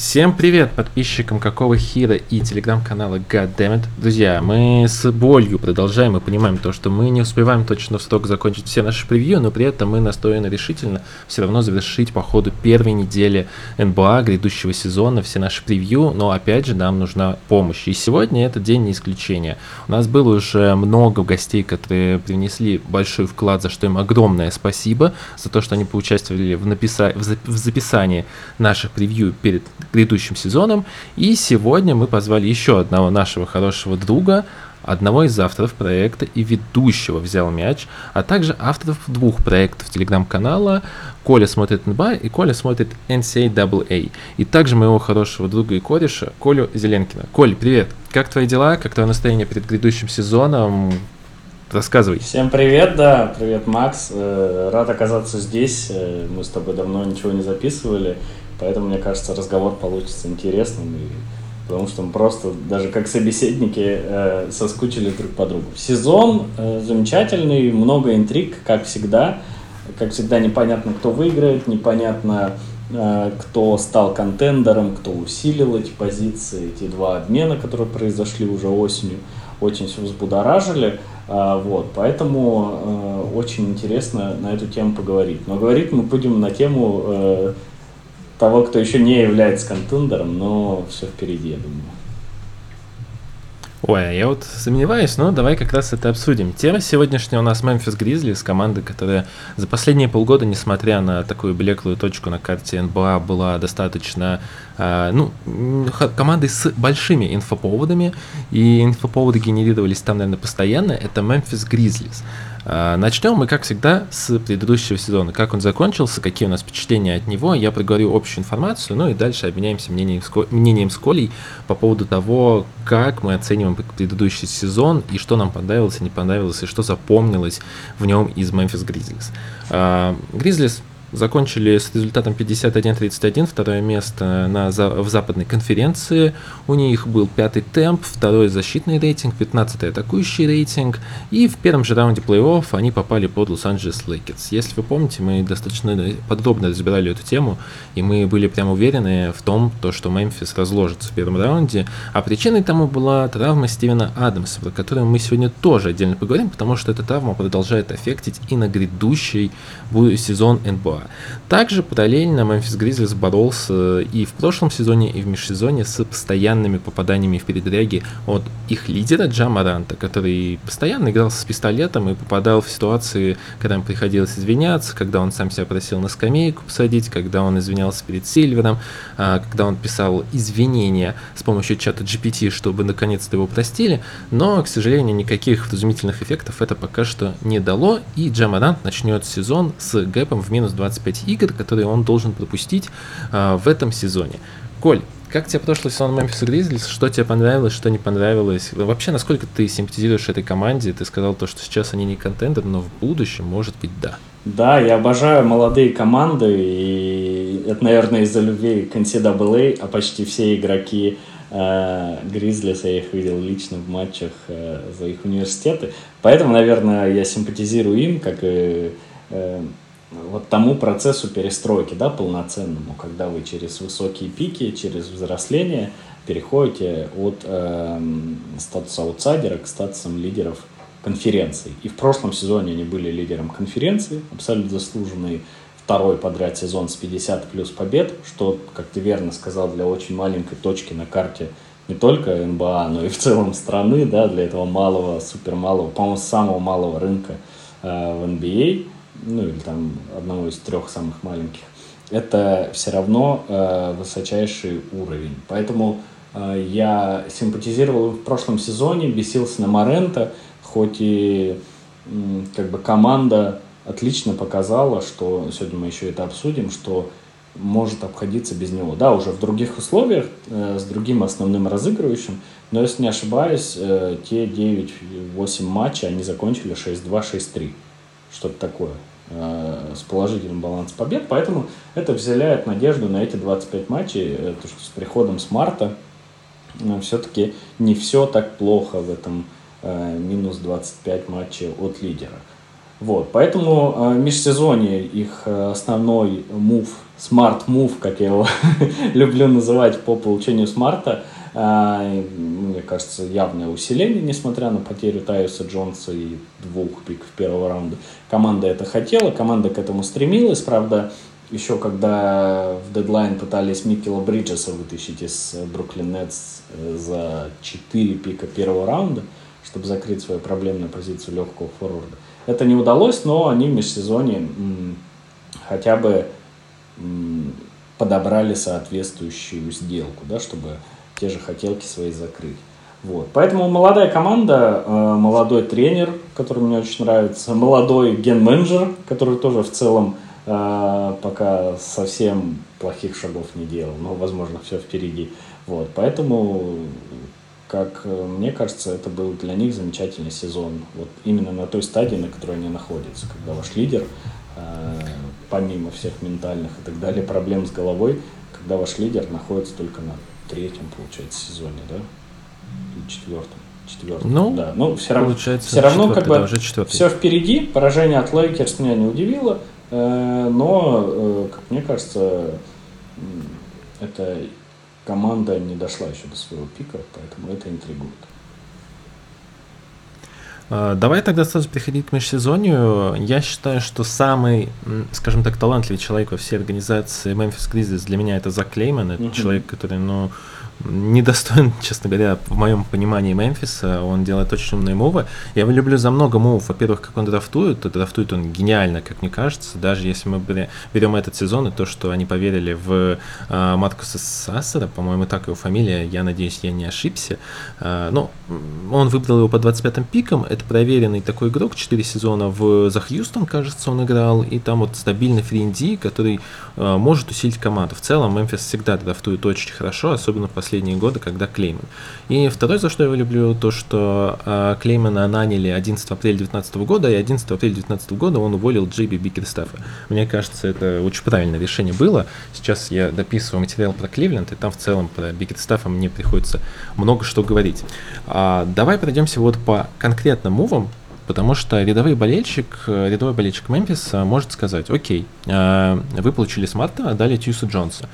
Всем привет подписчикам Какого Хира и телеграм-канала Goddammit. Друзья, мы с болью продолжаем и понимаем то, что мы не успеваем точно в срок закончить все наши превью, но при этом мы настроены решительно все равно завершить по ходу первой недели НБА грядущего сезона все наши превью, но опять же нам нужна помощь. И сегодня этот день не исключение. У нас было уже много гостей, которые принесли большой вклад, за что им огромное спасибо, за то, что они поучаствовали в, написа... в записании наших превью перед грядущим сезоном. И сегодня мы позвали еще одного нашего хорошего друга, одного из авторов проекта и ведущего «Взял мяч», а также авторов двух проектов телеграм-канала Коля смотрит НБА и Коля смотрит NCAA. И также моего хорошего друга и кореша Колю Зеленкина. Коль, привет! Как твои дела? Как твое настроение перед грядущим сезоном? Рассказывай. Всем привет, да, привет, Макс. Э, рад оказаться здесь. Э, мы с тобой давно ничего не записывали. Поэтому, мне кажется, разговор получится интересным, и, потому что мы просто даже как собеседники э, соскучили друг по другу. Сезон э, замечательный, много интриг, как всегда. Как всегда, непонятно, кто выиграет, непонятно, э, кто стал контендером, кто усилил эти позиции, эти два обмена, которые произошли уже осенью, очень все взбудоражили. А, вот, поэтому э, очень интересно на эту тему поговорить. Но говорить мы будем на тему э, того, кто еще не является контендером, но все впереди, я думаю. Ой, а я вот сомневаюсь, но давай как раз это обсудим. Тема сегодняшняя у нас Мемфис Гризли с командой, которая за последние полгода, несмотря на такую блеклую точку на карте НБА, была достаточно, ну, командой с большими инфоповодами, и инфоповоды генерировались там, наверное, постоянно. Это Мемфис Гризлис. А, начнем мы, как всегда, с предыдущего сезона. Как он закончился, какие у нас впечатления от него. Я проговорю общую информацию, ну и дальше обменяемся мнением, мнением с Колей по поводу того, как мы оцениваем предыдущий сезон и что нам понравилось и не понравилось, и что запомнилось в нем из Memphis Grizzlies. Grizzlies закончили с результатом 51-31, второе место на, в западной конференции. У них был пятый темп, второй защитный рейтинг, 15 атакующий рейтинг. И в первом же раунде плей-офф они попали под Лос-Анджелес Лейкерс. Если вы помните, мы достаточно подробно разбирали эту тему, и мы были прям уверены в том, то, что Мемфис разложится в первом раунде. А причиной тому была травма Стивена Адамса, про которую мы сегодня тоже отдельно поговорим, потому что эта травма продолжает аффектить и на грядущий сезон НБА. Также параллельно Мемфис Гризлис боролся и в прошлом сезоне, и в межсезоне с постоянными попаданиями в передряги от их лидера Джама Ранта, который постоянно играл с пистолетом и попадал в ситуации, когда ему приходилось извиняться, когда он сам себя просил на скамейку посадить, когда он извинялся перед Сильвером, а, когда он писал извинения с помощью чата GPT, чтобы наконец-то его простили, но, к сожалению, никаких вразумительных эффектов это пока что не дало, и Джамарант начнет сезон с гэпом в минус 20 25 игр, которые он должен пропустить а, в этом сезоне. Коль, как тебе прошлый сезон Memphis Grizzlies? Что тебе понравилось, что не понравилось? Вообще, насколько ты симпатизируешь этой команде? Ты сказал то, что сейчас они не контендер, но в будущем, может быть, да. Да, я обожаю молодые команды, и это, наверное, из-за любви к NCAA, а почти все игроки Гризлис, э, я их видел лично в матчах э, за их университеты. Поэтому, наверное, я симпатизирую им, как и э, вот тому процессу перестройки, да, полноценному, когда вы через высокие пики, через взросление переходите от э, статуса аутсайдера к статусам лидеров конференции. И в прошлом сезоне они были лидером конференции, абсолютно заслуженный второй подряд сезон с 50 плюс побед, что, как ты верно сказал, для очень маленькой точки на карте не только НБА, но и в целом страны, да, для этого малого, супер малого, по-моему, самого малого рынка э, в NBA – ну или там одного из трех самых маленьких, это все равно э, высочайший уровень. Поэтому э, я симпатизировал в прошлом сезоне, бесился на Морента, хоть и э, как бы команда отлично показала, что сегодня мы еще это обсудим, что может обходиться без него. Да, уже в других условиях, э, с другим основным разыгрывающим, но если не ошибаюсь, э, те 9-8 матчей они закончили 6-2, 6-3. Что-то такое. Э, с положительным балансом побед, поэтому это вселяет надежду на эти 25 матчей, э, то, что с приходом Смарта э, все-таки не все так плохо в этом минус 25 матчей от лидера. Вот, поэтому э, межсезонье их основной move smart move, как я его люблю называть по получению Смарта. А, мне кажется, явное усиление, несмотря на потерю Тайуса Джонса и двух пиков первого раунда. Команда это хотела, команда к этому стремилась. Правда, еще когда в дедлайн пытались Микела Бриджеса вытащить из Бруклин Нетс э, за 4 пика первого раунда, чтобы закрыть свою проблемную позицию легкого форварда. Это не удалось, но они в межсезонье хотя бы подобрали соответствующую сделку, да, чтобы те же хотелки свои закрыть. Вот. Поэтому молодая команда, э, молодой тренер, который мне очень нравится, молодой ген-менеджер, который тоже в целом э, пока совсем плохих шагов не делал, но, возможно, все впереди. Вот. Поэтому, как мне кажется, это был для них замечательный сезон. Вот именно на той стадии, на которой они находятся, когда ваш лидер, э, помимо всех ментальных и так далее проблем с головой, когда ваш лидер находится только на третьем, получается, сезоне, да? Или четвертом. Четвертом, ну, да. Ну, все равно, все равно как бы да, уже все впереди. Поражение от Лейкерс меня не удивило, э, но, э, как мне кажется, эта команда не дошла еще до своего пика, поэтому это интригует. А, давай тогда сразу переходить к межсезонью. Я считаю, что самый, скажем так, талантливый человек во всей организации Memphis Grizzlies для меня это Зак Клейман. Это uh-huh. человек, который, ну, недостоин, честно говоря, в моем понимании Мемфиса. Он делает очень умные мувы. Я его люблю за много мувов. Во-первых, как он драфтует, то драфтует он гениально, как мне кажется. Даже если мы берем этот сезон и то, что они поверили в э, Маркуса Сассера, по-моему, так его фамилия, я надеюсь, я не ошибся. Э, ну, он выбрал его по 25-м пикам. Это проверенный такой игрок. Четыре сезона в The Хьюстон, кажется, он играл. И там вот стабильный френди, который э, может усилить команду. В целом, Мемфис всегда драфтует очень хорошо, особенно в последние годы, когда Клейман. И второе, за что я его люблю, то, что э, Клеймана наняли 11 апреля 2019 года, и 11 апреля 2019 года он уволил Джейби Бикерстафа. Мне кажется, это очень правильное решение было. Сейчас я дописываю материал про Кливленд, и там в целом про Бикерстафа мне приходится много что говорить. А, давай пройдемся вот по конкретным мувам, потому что рядовой болельщик, рядовой болельщик Мемфиса может сказать, окей, э, вы получили Смарта, отдали Тьюса Джонса.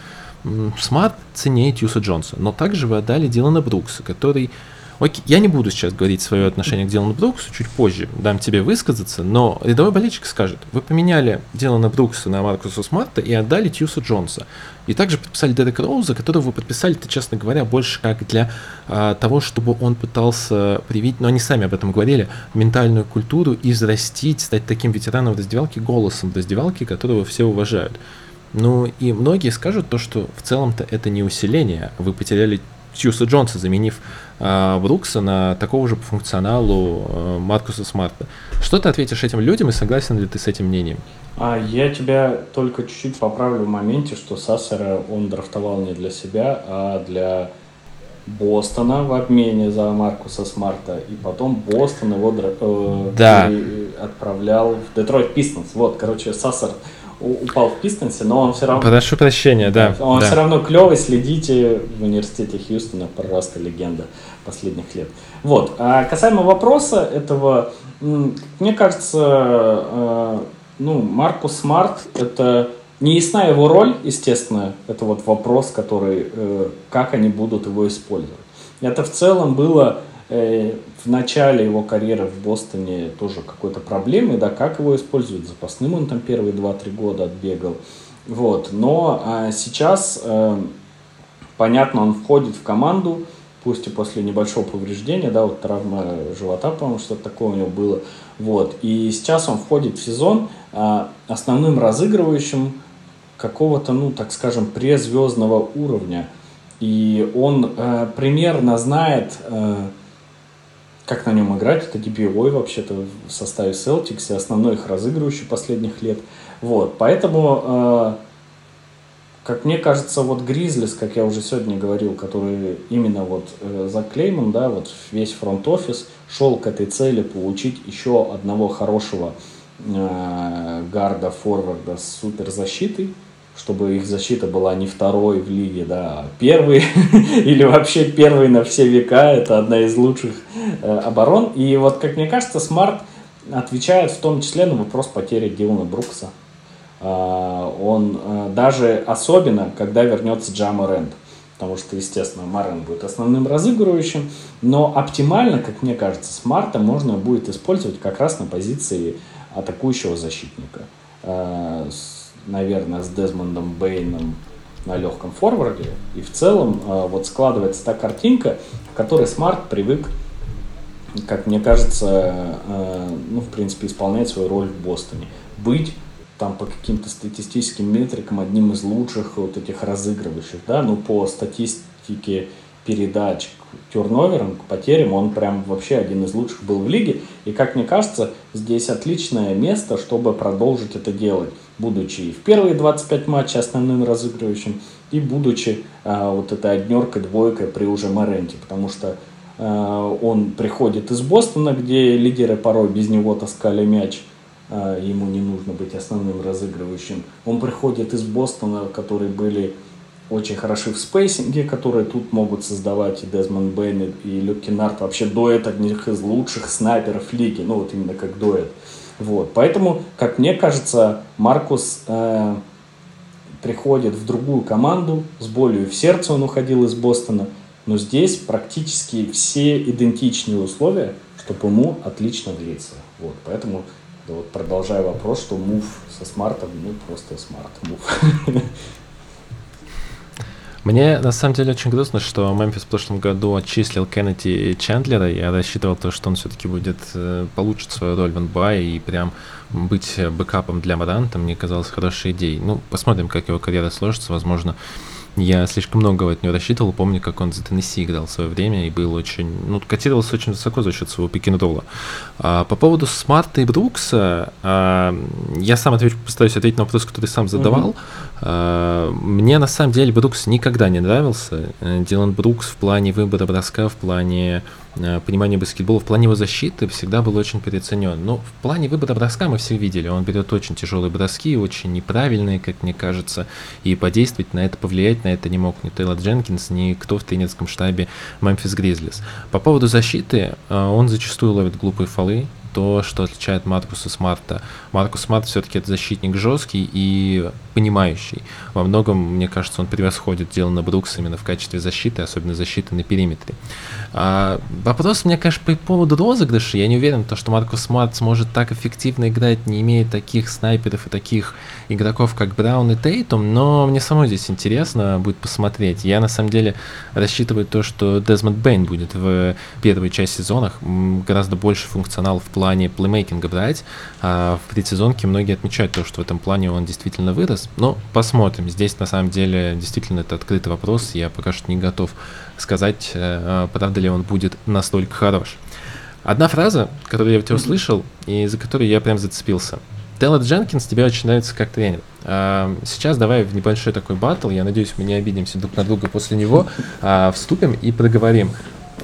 Смарт ценнее Тайуса Джонса, но также вы отдали Дилана Брукса, который... Окей, я не буду сейчас говорить свое отношение к Дилану Бруксу, чуть позже дам тебе высказаться, но рядовой болельщик скажет, вы поменяли Дилана Брукса на Маркуса Смарта и отдали Тайуса Джонса. И также подписали Дерека Роуза, которого вы подписали-то, честно говоря, больше как для а, того, чтобы он пытался привить, но они сами об этом говорили, ментальную культуру, и взрастить, стать таким ветераном в раздевалке, голосом в раздевалке, которого все уважают. Ну и многие скажут то, что в целом-то это не усиление. Вы потеряли Тьюса Джонса, заменив э, Брукса на такого же по функционалу э, Маркуса Смарта. Что ты ответишь этим людям и согласен ли ты с этим мнением? А я тебя только чуть-чуть поправлю в моменте, что Сассера он драфтовал не для себя, а для Бостона в обмене за Маркуса Смарта, и потом Бостон его э, да. отправлял в Детройт Пистонс. Вот, короче, Сассер упал в Пистонсе, но он все равно... Прошу прощения, да. Он да. все равно клевый, следите в университете Хьюстона, просто легенда последних лет. Вот, а касаемо вопроса этого, мне кажется, э, ну, Маркус Смарт, это не ясна его роль, естественно, это вот вопрос, который, э, как они будут его использовать. Это в целом было в начале его карьеры в Бостоне тоже какой-то проблемы, да, как его используют, запасным он там первые 2-3 года отбегал, вот, но а сейчас, э, понятно, он входит в команду, пусть и после небольшого повреждения, да, вот травма живота, по-моему, что-то такое у него было, вот, и сейчас он входит в сезон э, основным разыгрывающим какого-то, ну, так скажем, презвездного уровня, и он э, примерно знает, э, как на нем играть. Это DPOY вообще-то в составе Celtics и основной их разыгрывающий последних лет. Вот, поэтому, э, как мне кажется, вот Гризлис, как я уже сегодня говорил, который именно вот э, за Клеймом, да, вот весь фронт-офис шел к этой цели получить еще одного хорошего э, гарда, форварда с суперзащитой, чтобы их защита была не второй в лиге, да, а первой или вообще первый на все века. Это одна из лучших э, оборон. И вот, как мне кажется, Смарт отвечает в том числе на вопрос потери Дилана Брукса. Он даже особенно, когда вернется Джа Морант потому что, естественно, Морант будет основным разыгрывающим, но оптимально, как мне кажется, Смарта можно будет использовать как раз на позиции атакующего защитника. Э, наверное, с Дезмондом Бейном на легком форварде. И в целом э, вот складывается та картинка, в которой Смарт привык, как мне кажется, э, ну, в принципе, исполнять свою роль в Бостоне. Быть там по каким-то статистическим метрикам одним из лучших вот этих разыгрывающих, да, ну по статистике передач к турноверам, к потерям, он прям вообще один из лучших был в лиге. И как мне кажется, здесь отличное место, чтобы продолжить это делать, будучи и в первые 25 матчей основным разыгрывающим, и будучи а, вот этой однеркой, двойкой при уже Моренте, потому что а, он приходит из Бостона, где лидеры порой без него таскали мяч, а, ему не нужно быть основным разыгрывающим. Он приходит из Бостона, которые были очень хороши в спейсинге, которые тут могут создавать и Дезмонд Бейн, и Люк Кеннард. Вообще дуэт одних из лучших снайперов лиги, ну вот именно как дуэт. Вот. Поэтому, как мне кажется, Маркус э, приходит в другую команду, с болью в сердце он уходил из Бостона, но здесь практически все идентичные условия, чтобы ему отлично длиться. Вот. Поэтому да вот продолжая вопрос, что move со Смартом, ну просто smart move. Мне на самом деле очень грустно, что Мемфис в прошлом году отчислил Кеннеди Чендлера. Я рассчитывал то, что он все-таки будет э, получит свою роль в НБА и прям быть бэкапом для Маранта. Мне казалось хорошей идеей. Ну, посмотрим, как его карьера сложится. Возможно, я слишком много от него рассчитывал. Помню, как он за Теннесси играл в свое время и был очень... Ну, котировался очень высоко за счет своего пик а, По поводу Смарта и Брукса, а, я сам отвечу, постараюсь ответить на вопрос, который сам задавал. Mm-hmm. Мне на самом деле Брукс никогда не нравился. Дилан Брукс в плане выбора броска, в плане Э, понимание баскетбола в плане его защиты всегда был очень переоценен. Но в плане выбора броска мы все видели. Он берет очень тяжелые броски, очень неправильные, как мне кажется, и подействовать на это, повлиять на это не мог ни Тейлор Дженкинс, ни кто в тренерском штабе Мемфис Гриззлис. По поводу защиты, э, он зачастую ловит глупые фолы, то, что отличает Маркуса Смарта. Маркус Смарт все-таки это защитник жесткий и понимающий. Во многом, мне кажется, он превосходит Дилана Брукса именно в качестве защиты, особенно защиты на периметре. А, вопрос у меня, конечно, по поводу розыгрыша. Я не уверен, то, что Маркус Смарт сможет так эффективно играть, не имея таких снайперов и таких игроков, как Браун и Тейтум, но мне самой здесь интересно будет посмотреть. Я, на самом деле, рассчитываю то, что Дезмонд Бейн будет в первой части сезонах гораздо больше функционал в плане playmaking а брать. А в предсезонке многие отмечают то, что в этом плане он действительно вырос. Но посмотрим. Здесь на самом деле действительно это открытый вопрос. Я пока что не готов сказать, э, правда ли он будет настолько хорош. Одна фраза, которую я у тебя услышал, и за которую я прям зацепился. Тейлор Дженкинс тебе очень нравится как тренер. А, сейчас давай в небольшой такой батл, я надеюсь, мы не обидимся друг на друга после него, а, вступим и проговорим.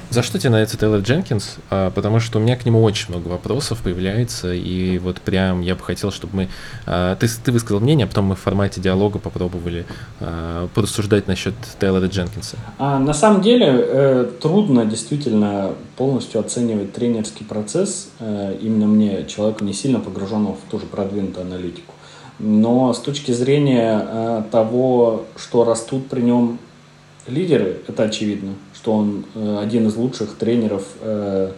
За что тебе нравится Тейлор Дженкинс? А, потому что у меня к нему очень много вопросов появляется, и вот прям я бы хотел, чтобы мы... А, ты, ты высказал мнение, а потом мы в формате диалога попробовали а, порассуждать насчет Тейлора Дженкинса. А, на самом деле э, трудно действительно полностью оценивать тренерский процесс, э, именно мне, человеку не сильно погруженному в ту же продвинутую аналитику. Но с точки зрения э, того, что растут при нем лидеры, это очевидно что он э, один из лучших тренеров э,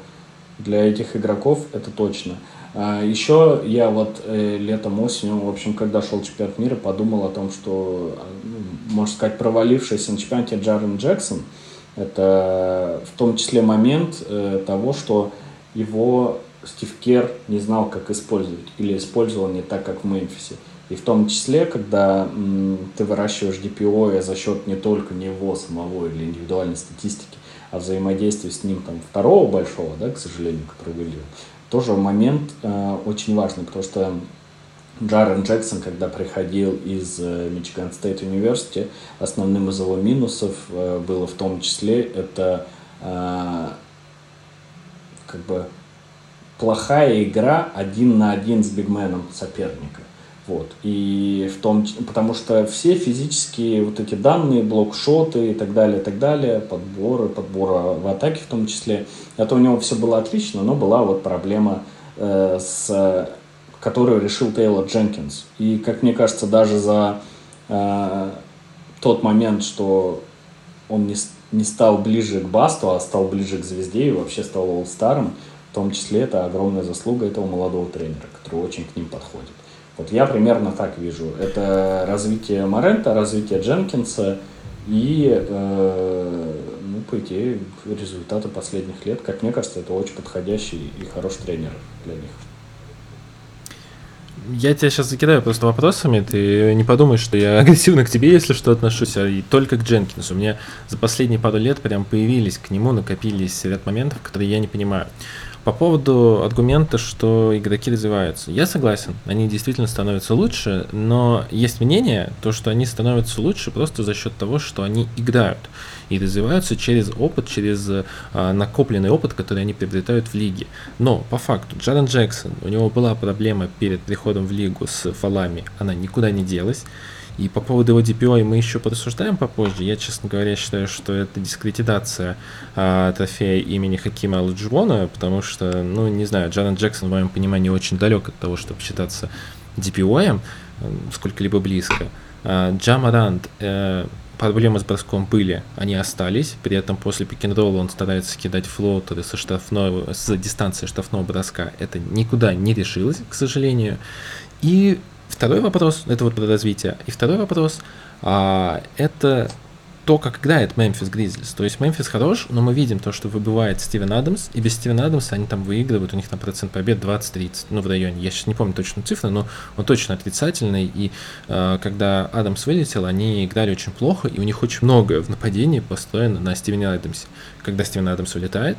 для этих игроков, это точно. А еще я вот э, летом, осенью, в общем, когда шел чемпионат мира, подумал о том, что, ну, можно сказать, провалившийся на чемпионате Джарен Джексон, это в том числе момент того, что его Стив Кер не знал, как использовать, или использовал не так, как в Мемфисе. И в том числе, когда ты выращиваешь DPO за счет не только него самого или индивидуальной статистики, а взаимодействия с ним там второго большого, да, к сожалению, который вылил, тоже момент э, очень важный, потому что Джарен Джексон, когда приходил из Michigan State University, основным из его минусов э, было в том числе это э, как бы плохая игра один на один с бигменом соперника. Вот. И в том, потому что все физические вот эти данные, блокшоты и так далее, и так далее, подборы, подборы в атаке в том числе, это у него все было отлично, но была вот проблема э, с которую решил Тейлор Дженкинс. И, как мне кажется, даже за э, тот момент, что он не, не стал ближе к Басту, а стал ближе к звезде и вообще стал старым, в том числе это огромная заслуга этого молодого тренера, который очень к ним подходит. Вот я примерно так вижу. Это развитие Морента, развитие Дженкинса и, э, ну, по идее, результаты последних лет. Как мне кажется, это очень подходящий и хороший тренер для них. Я тебя сейчас закидаю просто вопросами, ты не подумай, что я агрессивно к тебе, если что, отношусь, а и только к Дженкинсу. У меня за последние пару лет прям появились к нему, накопились ряд моментов, которые я не понимаю. По поводу аргумента, что игроки развиваются. Я согласен, они действительно становятся лучше, но есть мнение, то, что они становятся лучше просто за счет того, что они играют и развиваются через опыт, через а, накопленный опыт, который они приобретают в лиге. Но по факту Джарен Джексон, у него была проблема перед приходом в лигу с фалами, она никуда не делась. И по поводу его DPO мы еще порассуждаем попозже. Я, честно говоря, считаю, что это дискредитация а, трофея имени Хакима Алджуона, потому что, ну, не знаю, Джарен Джексон, в моем понимании, очень далек от того, чтобы считаться DPO, сколько-либо близко. А, Джамарант, э, проблемы с броском были, они остались, при этом после пик он старается кидать флоутеры со штрафного, с дистанции штрафного броска, это никуда не решилось, к сожалению. И Второй вопрос, это вот про развитие. И второй вопрос, а, это то, как играет Мемфис Гризлис. То есть Мемфис хорош, но мы видим то, что выбывает Стивен Адамс, и без Стивена Адамса они там выигрывают, у них там процент побед 20-30, ну в районе, я сейчас не помню точную цифру, но он точно отрицательный, и э, когда Адамс вылетел, они играли очень плохо, и у них очень много в нападении построено на Стивене Адамсе. Когда Стивен Адамс улетает,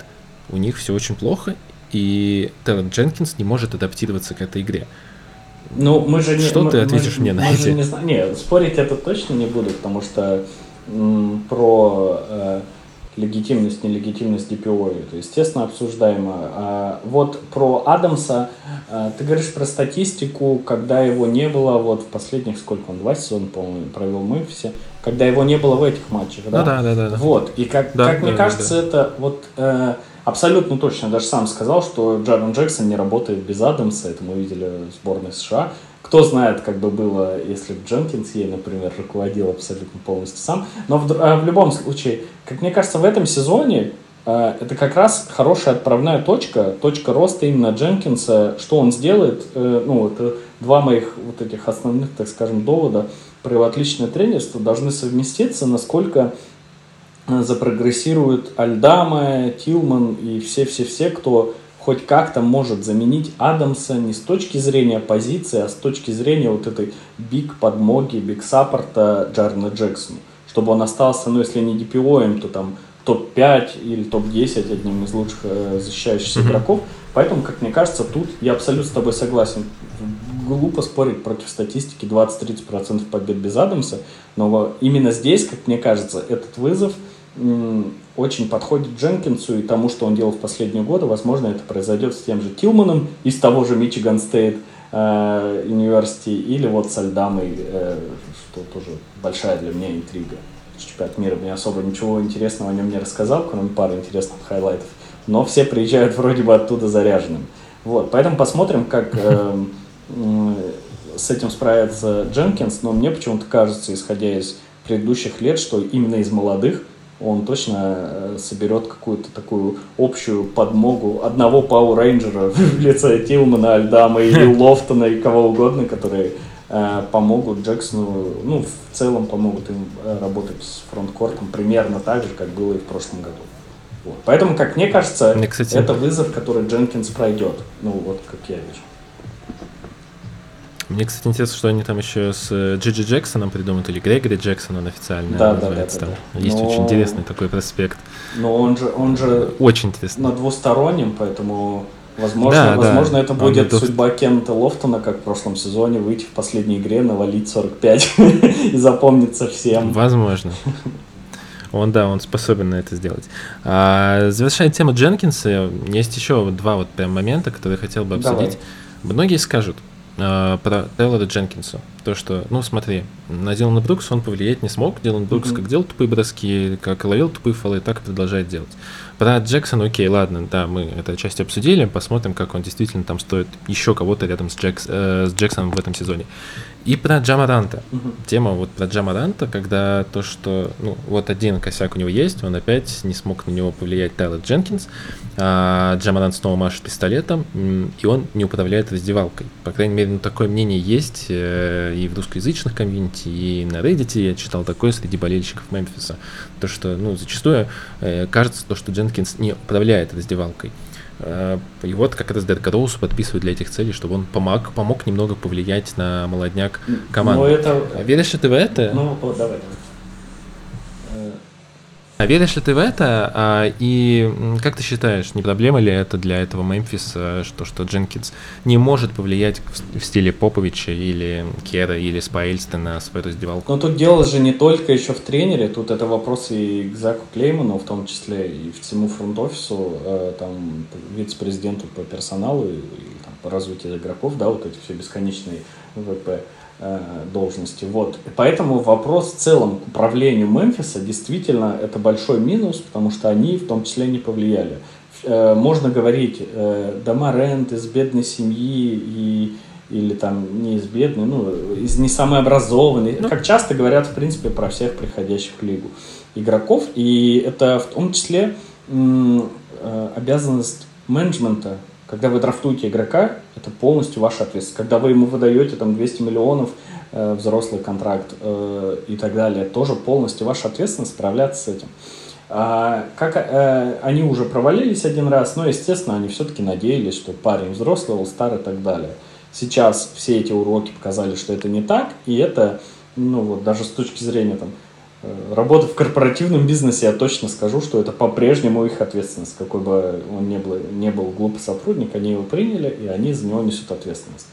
у них все очень плохо, и Террен Дженкинс не может адаптироваться к этой игре. Ну, мы же не... Что мы, ты ответишь мы, мне на эти? Не, не, спорить это точно не буду, потому что м, про э, легитимность, нелегитимность DPO, это, естественно, обсуждаемо. А вот про Адамса, э, ты говоришь про статистику, когда его не было, вот в последних, сколько он, два сезона, по-моему, провел в Мемфисе, когда его не было в этих матчах, да? Ну, да, да, да, да. Вот, и как, да, как да, мне да, кажется, да. это вот... Э, Абсолютно точно, даже сам сказал, что Джарен Джексон не работает без Адамса, это мы видели в сборной США. Кто знает, как бы было, если бы Дженкинс ей, например, руководил абсолютно полностью сам. Но в, э, в любом случае, как мне кажется, в этом сезоне э, это как раз хорошая отправная точка, точка роста именно Дженкинса, что он сделает, э, ну, это два моих вот этих основных, так скажем, довода про его отличное тренерство должны совместиться, насколько запрогрессируют Альдама, Тилман и все-все-все, кто хоть как-то может заменить Адамса не с точки зрения позиции, а с точки зрения вот этой биг подмоги, биг саппорта Джарна Джексону. Чтобы он остался, ну если не DPO, то там топ-5 или топ-10 одним из лучших э, защищающихся mm-hmm. игроков. Поэтому, как мне кажется, тут я абсолютно с тобой согласен. Глупо спорить против статистики 20-30% побед без Адамса, но именно здесь, как мне кажется, этот вызов – очень подходит Дженкинсу и тому, что он делал в последние годы. Возможно, это произойдет с тем же Тилманом из того же Мичиган Стейт университета или вот с Альдамой, э, что тоже большая для меня интрига. Чемпионат мира мне особо ничего интересного о нем не рассказал, кроме пары интересных хайлайтов. Но все приезжают вроде бы оттуда заряженным. Вот, поэтому посмотрим, как э, э, с этим справится Дженкинс. Но мне почему-то кажется, исходя из предыдущих лет, что именно из молодых – он точно э, соберет какую-то такую общую подмогу одного Power Ranger а в лице Тилмана, Алдама или Лофтона и кого угодно, которые э, помогут Джексону, ну, в целом помогут им э, работать с фронткортом примерно так же, как было и в прошлом году. Вот. Поэтому, как мне кажется, мне, кстати... это вызов, который Дженкинс пройдет. Ну, вот как я вижу. Мне, кстати, интересно, что они там еще с э, Джиджи Джексоном придумают, или Грегори Джексон он официально да, называется. Да, да, да, Есть Но... очень интересный такой проспект. Но он же, он же очень интересно. на двустороннем, поэтому возможно, да, возможно да. это будет он судьба Кента Лофтона, как в прошлом сезоне, выйти в последней игре, навалить 45 и запомниться всем. Возможно. Он, да, он способен на это сделать. А, завершая тему Дженкинса, есть еще два вот прям момента, которые хотел бы обсудить. Давай. Многие скажут, Э, про Тейлора Дженкинса. то, что, ну смотри, на Дилана Брукс он повлиять не смог. Дилан Брукс mm-hmm. как делал тупые броски, как ловил тупые фолы, так и продолжает делать. Про Джексона, окей, ладно, да, мы эту часть обсудили, посмотрим, как он действительно там стоит еще кого-то рядом с, Джекс, э, с Джексоном в этом сезоне. И про Джамаранта. Угу. Тема вот про Джамаранта, когда то, что, ну, вот один косяк у него есть, он опять не смог на него повлиять Тайлер Дженкинс, а Джамарант снова машет пистолетом, и он не управляет раздевалкой. По крайней мере, ну, такое мнение есть э, и в русскоязычных комьюнити, и на Reddit я читал такое среди болельщиков Мемфиса. То, что, ну, зачастую э, кажется, то, что Дженкинс не управляет раздевалкой. Э, и вот как раз Дерека Роуз подписывают для этих целей, чтобы он помог, помог немного повлиять на молодняк команды. Но это... А веришь ли ты в это? Ну, давай, давай. А веришь ли ты в это? А, и как ты считаешь, не проблема ли это для этого Мемфиса, что, что Дженкинс не может повлиять в, стиле Поповича или Кера или Спайльста на свою раздевалку? Но тут дело же не только еще в тренере, тут это вопрос и к Заку Клейману, в том числе и всему фронт-офису, э, там, вице-президенту по персоналу и, и там, по развитию игроков, да, вот эти все бесконечные ВП. Э, должности. Вот. И поэтому вопрос в целом к управлению Мемфиса действительно это большой минус, потому что они в том числе не повлияли. Э, можно говорить, э, дома рент из бедной семьи и или там не из бедной, ну, из не самой образованной, ну, как часто говорят, в принципе, про всех приходящих в лигу игроков, и это в том числе обязанность менеджмента когда вы драфтуете игрока, это полностью ваша ответственность. Когда вы ему выдаете там 200 миллионов, э, взрослый контракт э, и так далее, тоже полностью ваша ответственность справляться с этим. А, как э, они уже провалились один раз, но, естественно, они все-таки надеялись, что парень взрослый, стар и так далее. Сейчас все эти уроки показали, что это не так, и это, ну вот, даже с точки зрения там, работа в корпоративном бизнесе, я точно скажу, что это по-прежнему их ответственность. Какой бы он ни был, не был глупый сотрудник, они его приняли, и они за него несут ответственность.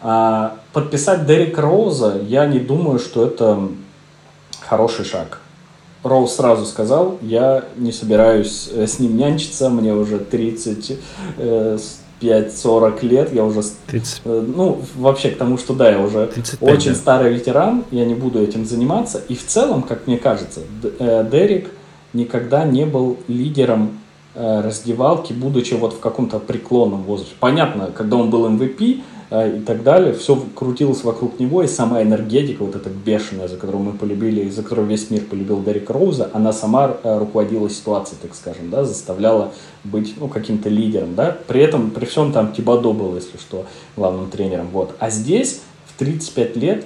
А подписать Дерека Роуза, я не думаю, что это хороший шаг. Роуз сразу сказал, я не собираюсь э, с ним нянчиться, мне уже 30, 5-40 лет, я уже, 30. Э, ну, вообще к тому, что да, я уже 35, очень да. старый ветеран, я не буду этим заниматься. И в целом, как мне кажется, э, Дерек никогда не был лидером э, раздевалки, будучи вот в каком-то преклонном возрасте. Понятно, когда он был MVP, и так далее. Все крутилось вокруг него, и сама энергетика, вот эта бешеная, за которую мы полюбили, за которую весь мир полюбил Дерека Роуза, она сама а, руководила ситуацией, так скажем, да, заставляла быть, ну, каким-то лидером, да. При этом, при всем там Тибадо был, если что, главным тренером, вот. А здесь, в 35 лет,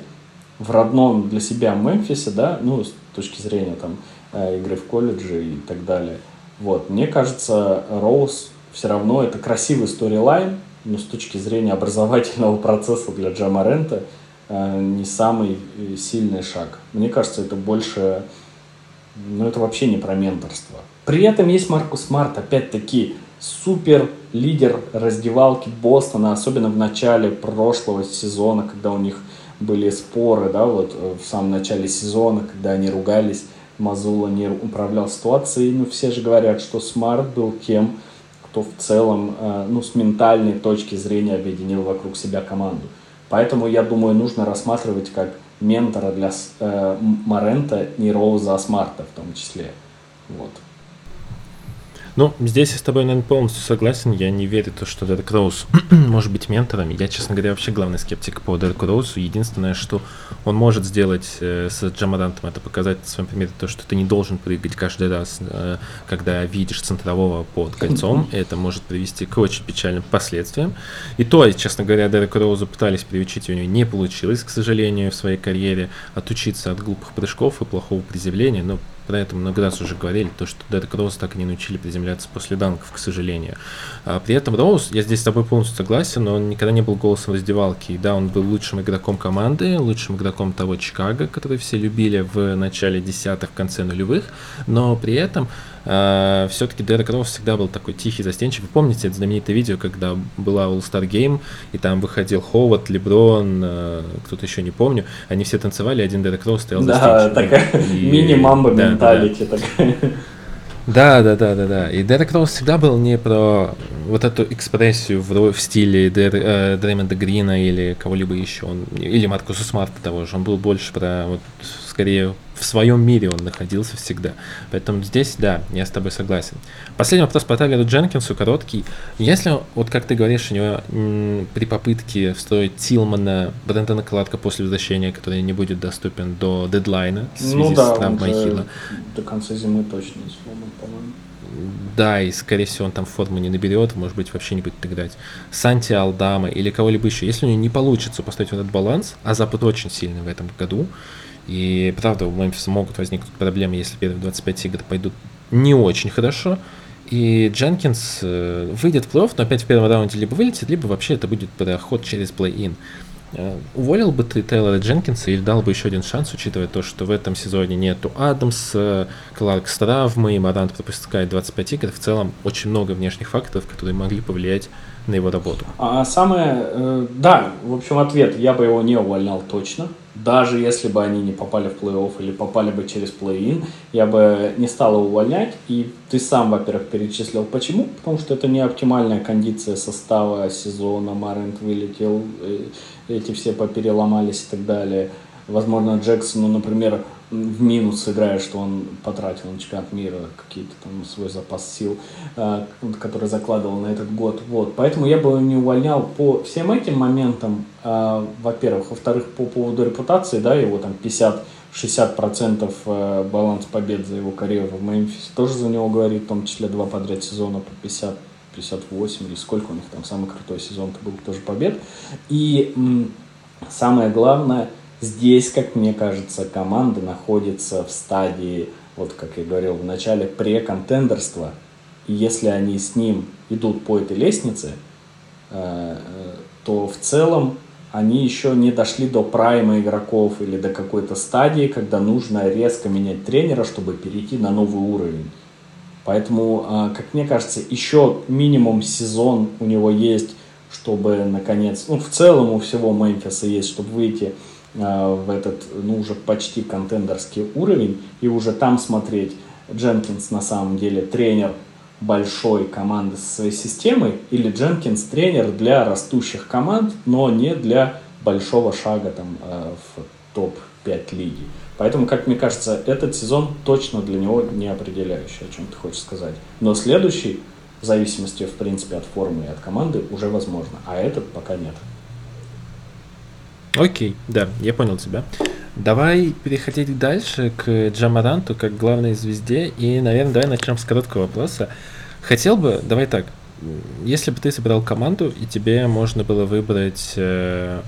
в родном для себя Мемфисе, да, ну, с точки зрения там а, игры в колледже и так далее, вот, мне кажется, Роуз все равно это красивый сторилайн, но с точки зрения образовательного процесса для Джамарента э, не самый э, сильный шаг. Мне кажется, это больше, ну это вообще не про менторство. При этом есть Маркус Смарт, опять-таки, супер лидер раздевалки Бостона, особенно в начале прошлого сезона, когда у них были споры, да, вот э, в самом начале сезона, когда они ругались, Мазулла не управлял ситуацией, ну все же говорят, что Смарт был тем, кто в целом, э, ну, с ментальной точки зрения объединил вокруг себя команду. Поэтому, я думаю, нужно рассматривать как ментора для э, Марента не Роуза, а Смарта в том числе. Вот. Ну, здесь я с тобой, наверное, полностью согласен. Я не верю, то, что Дерек Роуз может быть ментором. Я, честно говоря, вообще главный скептик по Дереку Роузу. Единственное, что он может сделать э, с Джамарантом, это показать на своем примере то, что ты не должен прыгать каждый раз, э, когда видишь центрового под кольцом. Это может привести к очень печальным последствиям. И то, честно говоря, Дереку Роузу пытались приучить, у него не получилось, к сожалению, в своей карьере отучиться от глупых прыжков и плохого приземления. Но про это много раз уже говорили, то, что Дерек Роуз так и не научили приземляться после данков, к сожалению. А при этом Роуз, я здесь с тобой полностью согласен, но он никогда не был голосом раздевалки. И да, он был лучшим игроком команды, лучшим игроком того Чикаго, который все любили в начале десятых, в конце нулевых, но при этом э, все-таки Дерек Роуз всегда был такой тихий, застенчивый. Вы помните это знаменитое видео, когда была All-Star Game, и там выходил Ховард, Леброн, э, кто-то еще не помню, они все танцевали, один Дерек Роуз стоял да, застенчивый. такая мини-мамба да, менталити да. такая. Да, да, да, да, да. И Дерек Роуз всегда был не про вот эту экспрессию в, в стиле Дер, э, Дреймонда Грина или кого-либо еще, он, или Маркуса Смарта того же. Он был больше про вот скорее в своем мире он находился всегда. Поэтому здесь, да, я с тобой согласен. Последний вопрос по Тайлеру Дженкинсу, короткий. Если, вот как ты говоришь, у него м, при попытке встроить Тилмана, Брэндона Кладка после возвращения, который не будет доступен до дедлайна в связи ну, да, с травмой Хила. До конца зимы точно не сломан, по-моему. Да, и скорее всего он там форму не наберет, может быть вообще не будет играть. Санти Алдама или кого-либо еще. Если у него не получится поставить вот этот баланс, а Запад очень сильный в этом году, и правда, у Мемфиса могут возникнуть проблемы, если первые 25 игр пойдут не очень хорошо. И Дженкинс э, выйдет в плей-офф, но опять в первом раунде либо вылетит, либо вообще это будет проход через плей-ин. Э, уволил бы ты Тейлора Дженкинса или дал бы еще один шанс, учитывая то, что в этом сезоне нету Адамс, Кларк с травмой, Марант пропускает 25 игр. В целом очень много внешних факторов, которые могли повлиять на его работу. А самое, э, да, в общем, ответ, я бы его не увольнял точно. Даже если бы они не попали в плей-офф или попали бы через плей-ин, я бы не стал его увольнять. И ты сам, во-первых, перечислил почему. Потому что это не оптимальная кондиция состава сезона. Марент вылетел, э, эти все попереломались и так далее. Возможно, Джексону, например, в минус играет, что он потратил на чемпионат мира какие-то там свой запас сил, э, который закладывал на этот год. Вот. Поэтому я бы не увольнял по всем этим моментам, э, во-первых. Во-вторых, по поводу репутации, да, его там 50-60% э, баланс побед за его карьеру в Мемфисе тоже за него говорит, в том числе два подряд сезона по 50 58 или сколько у них там самый крутой сезон-то был тоже побед. И самое главное – Здесь, как мне кажется, команда находится в стадии, вот как я говорил в начале, преконтендерства. И если они с ним идут по этой лестнице, э, то в целом они еще не дошли до прайма игроков или до какой-то стадии, когда нужно резко менять тренера, чтобы перейти на новый уровень. Поэтому, э, как мне кажется, еще минимум сезон у него есть, чтобы наконец, ну в целом у всего Мемфиса есть, чтобы выйти Э, в этот, ну, уже почти контендерский уровень, и уже там смотреть, Дженкинс на самом деле тренер большой команды со своей системой, или Дженкинс тренер для растущих команд, но не для большого шага там э, в топ-5 лиги. Поэтому, как мне кажется, этот сезон точно для него не определяющий, о чем ты хочешь сказать. Но следующий, в зависимости, в принципе, от формы и от команды, уже возможно, а этот пока нет. Окей, да, я понял тебя. Давай переходить дальше к Джамаранту как главной звезде. И, наверное, давай начнем с короткого вопроса. Хотел бы, давай так, если бы ты собрал команду, и тебе можно было выбрать э,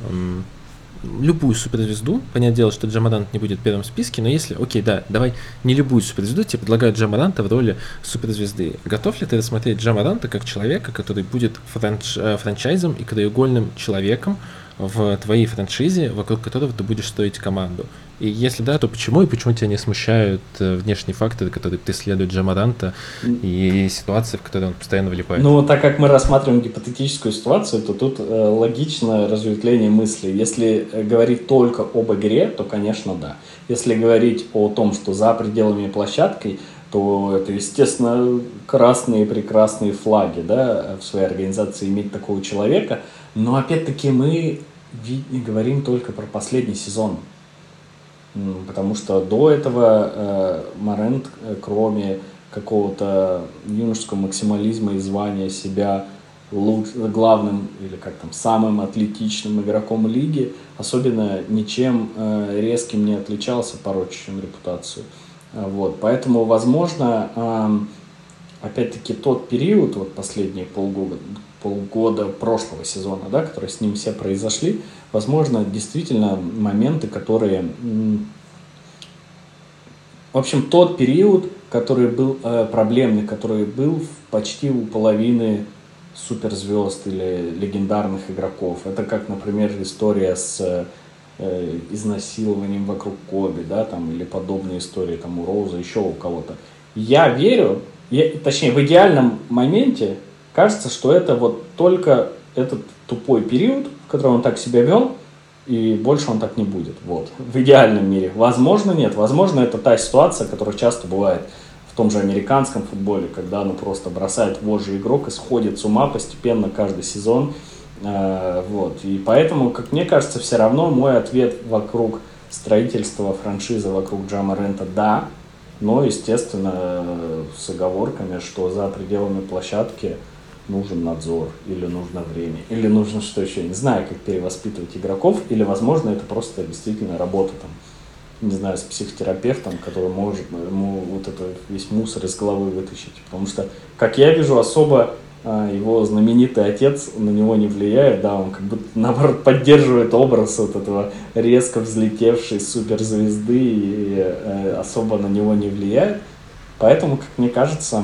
любую суперзвезду, понятное дело, что Джамарант не будет в первом списке, но если, окей, да, давай не любую суперзвезду, тебе предлагают Джамаранта в роли суперзвезды. Готов ли ты рассмотреть Джамаранта как человека, который будет франч, э, франчайзом и краеугольным человеком, в твоей франшизе, вокруг которого ты будешь строить команду? И если да, то почему и почему тебя не смущают э, внешние факторы, которые преследуют Джамаранта и ситуации, в которые он постоянно влипает? Ну, так как мы рассматриваем гипотетическую ситуацию, то тут э, логично разветвление мысли. Если э, говорить только об игре, то, конечно, да. Если говорить о том, что за пределами площадки, то это, естественно, красные прекрасные флаги да, в своей организации иметь такого человека. Но опять-таки мы говорим только про последний сезон. Потому что до этого э, Морент, э, кроме какого-то юношеского максимализма и звания себя луч, главным или как там самым атлетичным игроком лиги, особенно ничем э, резким не отличался, порочащим репутацию. Вот, поэтому, возможно, э, опять-таки тот период, вот последние полгода, полгода прошлого сезона, да, которые с ним все произошли, возможно, действительно моменты, которые... В общем, тот период, который был э, проблемный, который был почти у половины суперзвезд или легендарных игроков. Это как, например, история с э, изнасилованием вокруг Коби, да, там, или подобные истории там у Роуза, еще у кого-то. Я верю, я, точнее, в идеальном моменте кажется, что это вот только этот тупой период, в котором он так себя вел, и больше он так не будет. Вот. В идеальном мире. Возможно, нет. Возможно, это та ситуация, которая часто бывает в том же американском футболе, когда ну просто бросает вожжи игрок и сходит с ума постепенно каждый сезон. Э, вот. И поэтому, как мне кажется, все равно мой ответ вокруг строительства франшизы вокруг Джама Рента – да, но, естественно, с оговорками, что за пределами площадки нужен надзор, или нужно время, или нужно что еще, не знаю, как перевоспитывать игроков, или, возможно, это просто действительно работа там, не знаю, с психотерапевтом, который может ему вот это весь мусор из головы вытащить. Потому что, как я вижу, особо а, его знаменитый отец на него не влияет, да, он как бы наоборот поддерживает образ вот этого резко взлетевшей суперзвезды и э, особо на него не влияет. Поэтому, как мне кажется,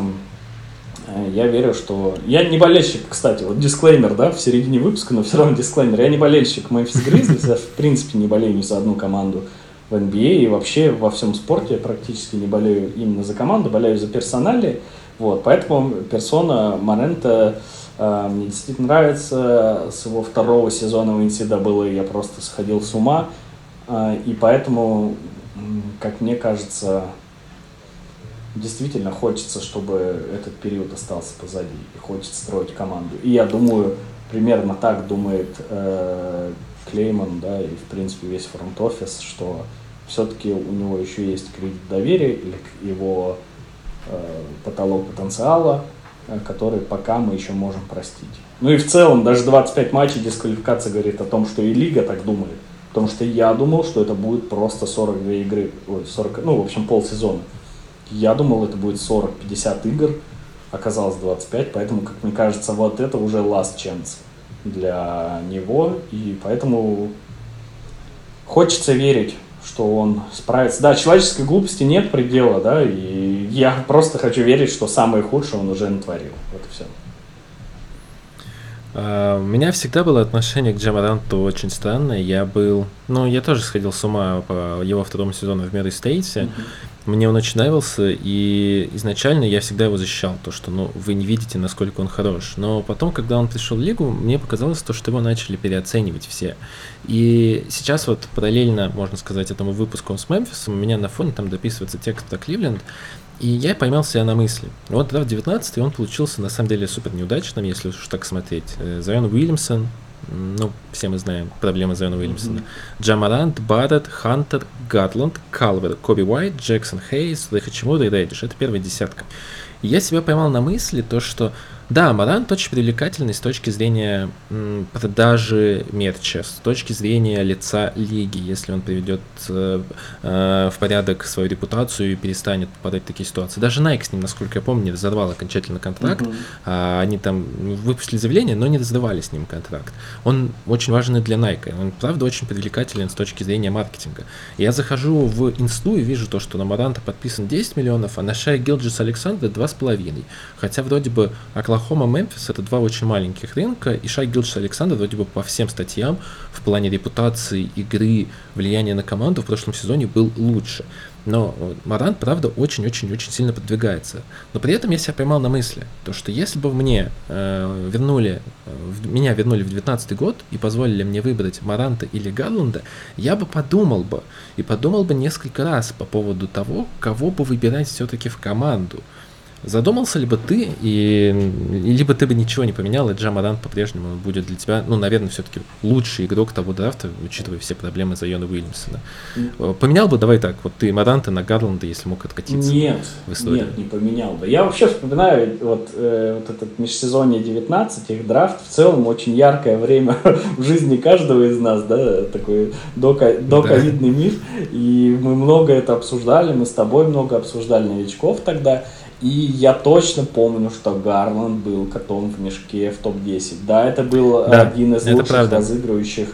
я верю, что... Я не болельщик, кстати, вот дисклеймер, да, в середине выпуска, но все равно дисклеймер. Я не болельщик Memphis Grizzlies, я в принципе не болею ни за одну команду в NBA и вообще во всем спорте я практически не болею именно за команду, болею за персонали. Вот, поэтому персона Марента э, мне действительно нравится. С его второго сезона в NCAA я просто сходил с ума. Э, и поэтому, как мне кажется, действительно хочется, чтобы этот период остался позади. И хочется строить команду. И я думаю, примерно так думает э, Клейман, да, и в принципе весь фронт-офис, что все-таки у него еще есть кредит доверия или его э, потолок потенциала, э, который пока мы еще можем простить. Ну и в целом, даже 25 матчей дисквалификация говорит о том, что и лига так думает. Потому что я думал, что это будет просто 42 игры, ой, 40, ну, в общем, полсезона. Я думал, это будет 40-50 игр, оказалось 25, поэтому, как мне кажется, вот это уже last chance для него, и поэтому хочется верить, что он справится. Да, человеческой глупости нет предела, да, и я просто хочу верить, что самое худшее он уже натворил. Вот и все. Uh, у меня всегда было отношение к Джамаранту очень странное. Я был... Ну, я тоже сходил с ума по его второму сезону в Мэри Стейте. Mm-hmm. Мне он очень нравился, и изначально я всегда его защищал, то, что ну, вы не видите, насколько он хорош. Но потом, когда он пришел в лигу, мне показалось то, что его начали переоценивать все. И сейчас вот параллельно, можно сказать, этому выпуску с Мемфисом, у меня на фоне там дописывается текст про Кливленд, и я поймал себя на мысли. Вот тогда в 19 он получился на самом деле супер неудачным, если уж так смотреть. Э, Зайон Уильямсон, ну, все мы знаем проблемы Зайона Уильямсона. Mm-hmm. Джамарант, Барретт, Хантер, Гатланд, Калвер, Коби Уайт, Джексон Хейс, Лехачимуда и Реддиш. Это первая десятка. И я себя поймал на мысли, то, что да, Марант очень привлекательный с точки зрения м, продажи мерча, с точки зрения лица лиги, если он приведет э, э, в порядок свою репутацию и перестанет попадать в такие ситуации. Даже Nike с ним, насколько я помню, не разорвал окончательно контракт. А, они там выпустили заявление, но не разрывали с ним контракт. Он очень важный для Nike. Он, правда, очень привлекателен с точки зрения маркетинга. Я захожу в инсту и вижу то, что на Маранта подписан 10 миллионов, а на Шай Гилджис Александра 2,5. Хотя вроде бы Оклахома Оклахома, Мемфис это два очень маленьких рынка, и Шай Гилдж Александр вроде бы по всем статьям в плане репутации, игры, влияния на команду в прошлом сезоне был лучше. Но Маран, правда, очень-очень-очень сильно продвигается. Но при этом я себя поймал на мысли, то что если бы мне э, вернули, э, меня вернули в 19 год и позволили мне выбрать Маранта или Гарланда, я бы подумал бы, и подумал бы несколько раз по поводу того, кого бы выбирать все-таки в команду. Задумался ли бы ты, и либо ты бы ничего не поменял, и Джамадан по-прежнему будет для тебя, ну, наверное, все-таки лучший игрок того драфта, учитывая все проблемы Зайона Уильямсона. Поменял бы, давай так, вот ты Маранта на Гарланда, если мог откатиться нет, в историю. Нет, не поменял бы. Я вообще вспоминаю вот, э, вот этот межсезонье 19, их драфт в целом очень яркое время в жизни каждого из нас, да, такой доковидный да. мир, и мы много это обсуждали, мы с тобой много обсуждали новичков тогда, и я точно помню, что Гарланд был котом в мешке в топ-10. Да, это был да, один из лучших правда. разыгрывающих.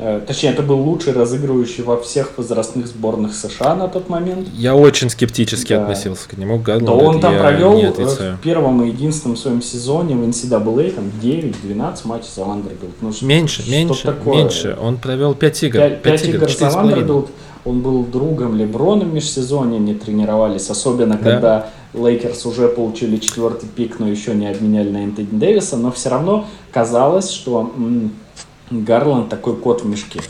Э, точнее, это был лучший разыгрывающий во всех возрастных сборных США на тот момент. Я очень скептически да. относился к нему. Гарланд, да он там провел в первом и единственном своем сезоне в NCAA там 9-12 матчей за Вандербилд. Ну, меньше, меньше, такое? меньше. Он провел 5 игр. 5, 5 игр, игр за Вандербилд. Он был другом Леброна в межсезонье, не тренировались, особенно да. когда Лейкерс уже получили четвертый пик, но еще не обменяли на Энтони Дэвиса, но все равно казалось, что Гарланд такой кот в мешке.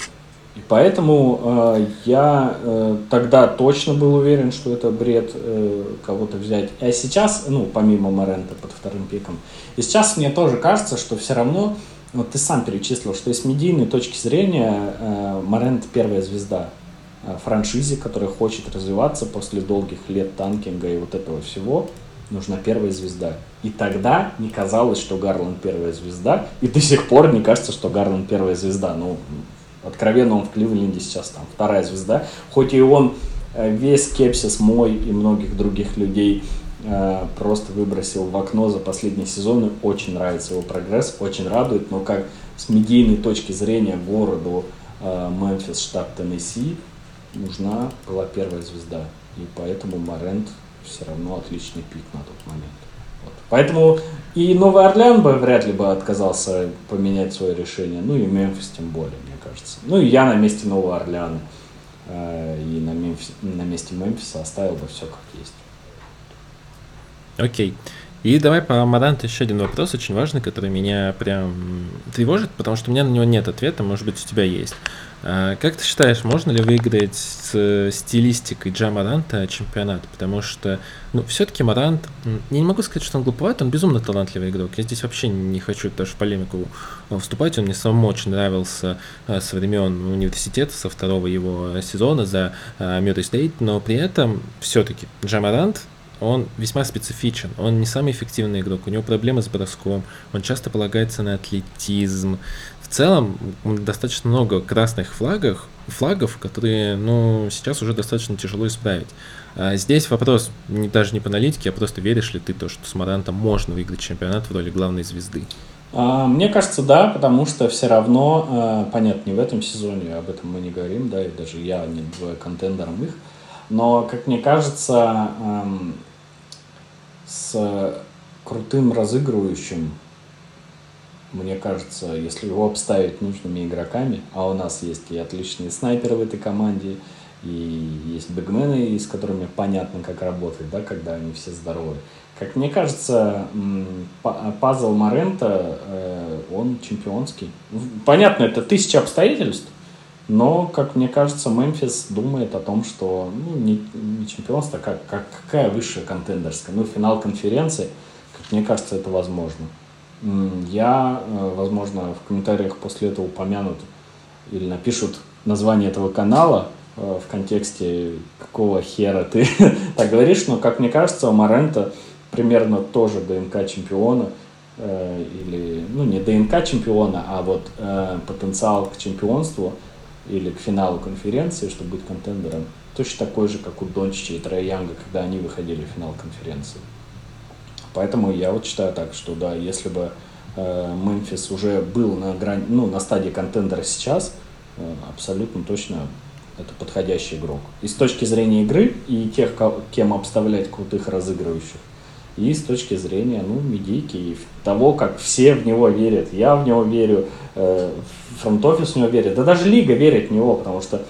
И поэтому э, я э, тогда точно был уверен, что это бред э, кого-то взять. А сейчас, ну, помимо Морента под вторым пиком, и сейчас мне тоже кажется, что все равно, вот ты сам перечислил, что с медийной точки зрения э, Морент первая звезда франшизе, которая хочет развиваться после долгих лет танкинга и вот этого всего нужна первая звезда. И тогда не казалось, что Гарланд первая звезда, и до сих пор не кажется, что Гарланд первая звезда. Ну, Откровенно он в Кливленде сейчас там вторая звезда. Хоть и он э, весь скепсис мой и многих других людей э, просто выбросил в окно за последние сезоны. Очень нравится его прогресс, очень радует. Но как с медийной точки зрения городу э, Мемфис, штат Теннесси, нужна была первая звезда. И поэтому Морент все равно отличный пик на тот момент. Вот. Поэтому и Новый Орлеан бы вряд ли бы отказался поменять свое решение, ну и Мемфис тем более кажется. Ну и я на месте Нового Орлеана э, и на, Мемфис, на месте Мемфиса оставил бы все как есть. Окей. И давай по Амаранту еще один вопрос, очень важный, который меня прям тревожит, потому что у меня на него нет ответа, может быть, у тебя есть. А, как ты считаешь, можно ли выиграть с стилистикой Джа Маранта чемпионат? Потому что, ну, все-таки Марант, я не могу сказать, что он глуповат, он безумно талантливый игрок. Я здесь вообще не хочу даже в полемику э, вступать, он мне самому очень нравился э, со времен университета, со второго его сезона за Мюррей Стейт, но при этом все-таки Джа Марант он весьма специфичен, он не самый эффективный игрок, у него проблемы с броском, он часто полагается на атлетизм. В целом, достаточно много красных флагов, флагов, которые, ну, сейчас уже достаточно тяжело исправить. А здесь вопрос не, даже не по аналитике, а просто веришь ли ты то, что с Марантом можно выиграть чемпионат в роли главной звезды? А, мне кажется, да, потому что все равно, а, понятно, не в этом сезоне, об этом мы не говорим, да, и даже я не называю контендером их, но, как мне кажется, с крутым разыгрывающим, мне кажется, если его обставить нужными игроками, а у нас есть и отличные снайперы в этой команде, и есть бигмены, с которыми понятно, как работать, да, когда они все здоровы. Как мне кажется, пазл Морента, э, он чемпионский. Понятно, это тысяча обстоятельств, но, как мне кажется, Мемфис думает о том, что ну, не, не чемпионство, как, как, какая высшая контендерская. Ну, финал конференции, как мне кажется, это возможно. Я, э, возможно, в комментариях после этого упомянут или напишут название этого канала э, в контексте какого хера ты так говоришь, но, как мне кажется, у Марента примерно тоже ДНК чемпиона, э, или, ну, не ДНК чемпиона, а вот потенциал к чемпионству – или к финалу конференции, чтобы быть контендером, точно такой же, как у Дончича и Трея Янга, когда они выходили в финал конференции. Поэтому я вот считаю так, что да, если бы э, Мемфис уже был на, грани, ну, на стадии контендера сейчас, э, абсолютно точно это подходящий игрок. И с точки зрения игры, и тех, кем обставлять крутых разыгрывающих, и с точки зрения ну, медийки, и того, как все в него верят. Я в него верю, э, фронт-офис в него верит, да даже лига верит в него, потому что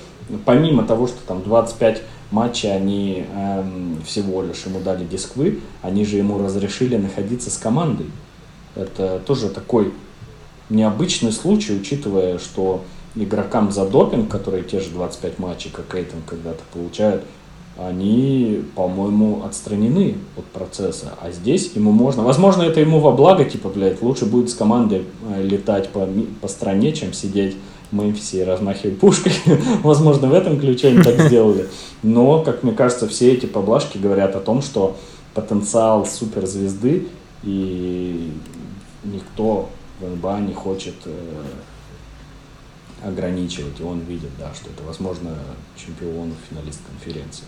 помимо того, что там 25 матчей они эм, всего лишь ему дали дисквы, они же ему разрешили находиться с командой. Это тоже такой необычный случай, учитывая, что игрокам за допинг, которые те же 25 матчей, как Эйтон когда-то получают, они, по-моему, отстранены от процесса. А здесь ему можно... Возможно, это ему во благо, типа, блядь, лучше будет с командой э, летать по, по стране, чем сидеть в Мемфисе и размахивать пушкой. Возможно, в этом ключе они так сделали. Но, как мне кажется, все эти поблажки говорят о том, что потенциал суперзвезды и никто в НБА не хочет э, ограничивать. И он видит, да, что это, возможно, чемпион, финалист конференции.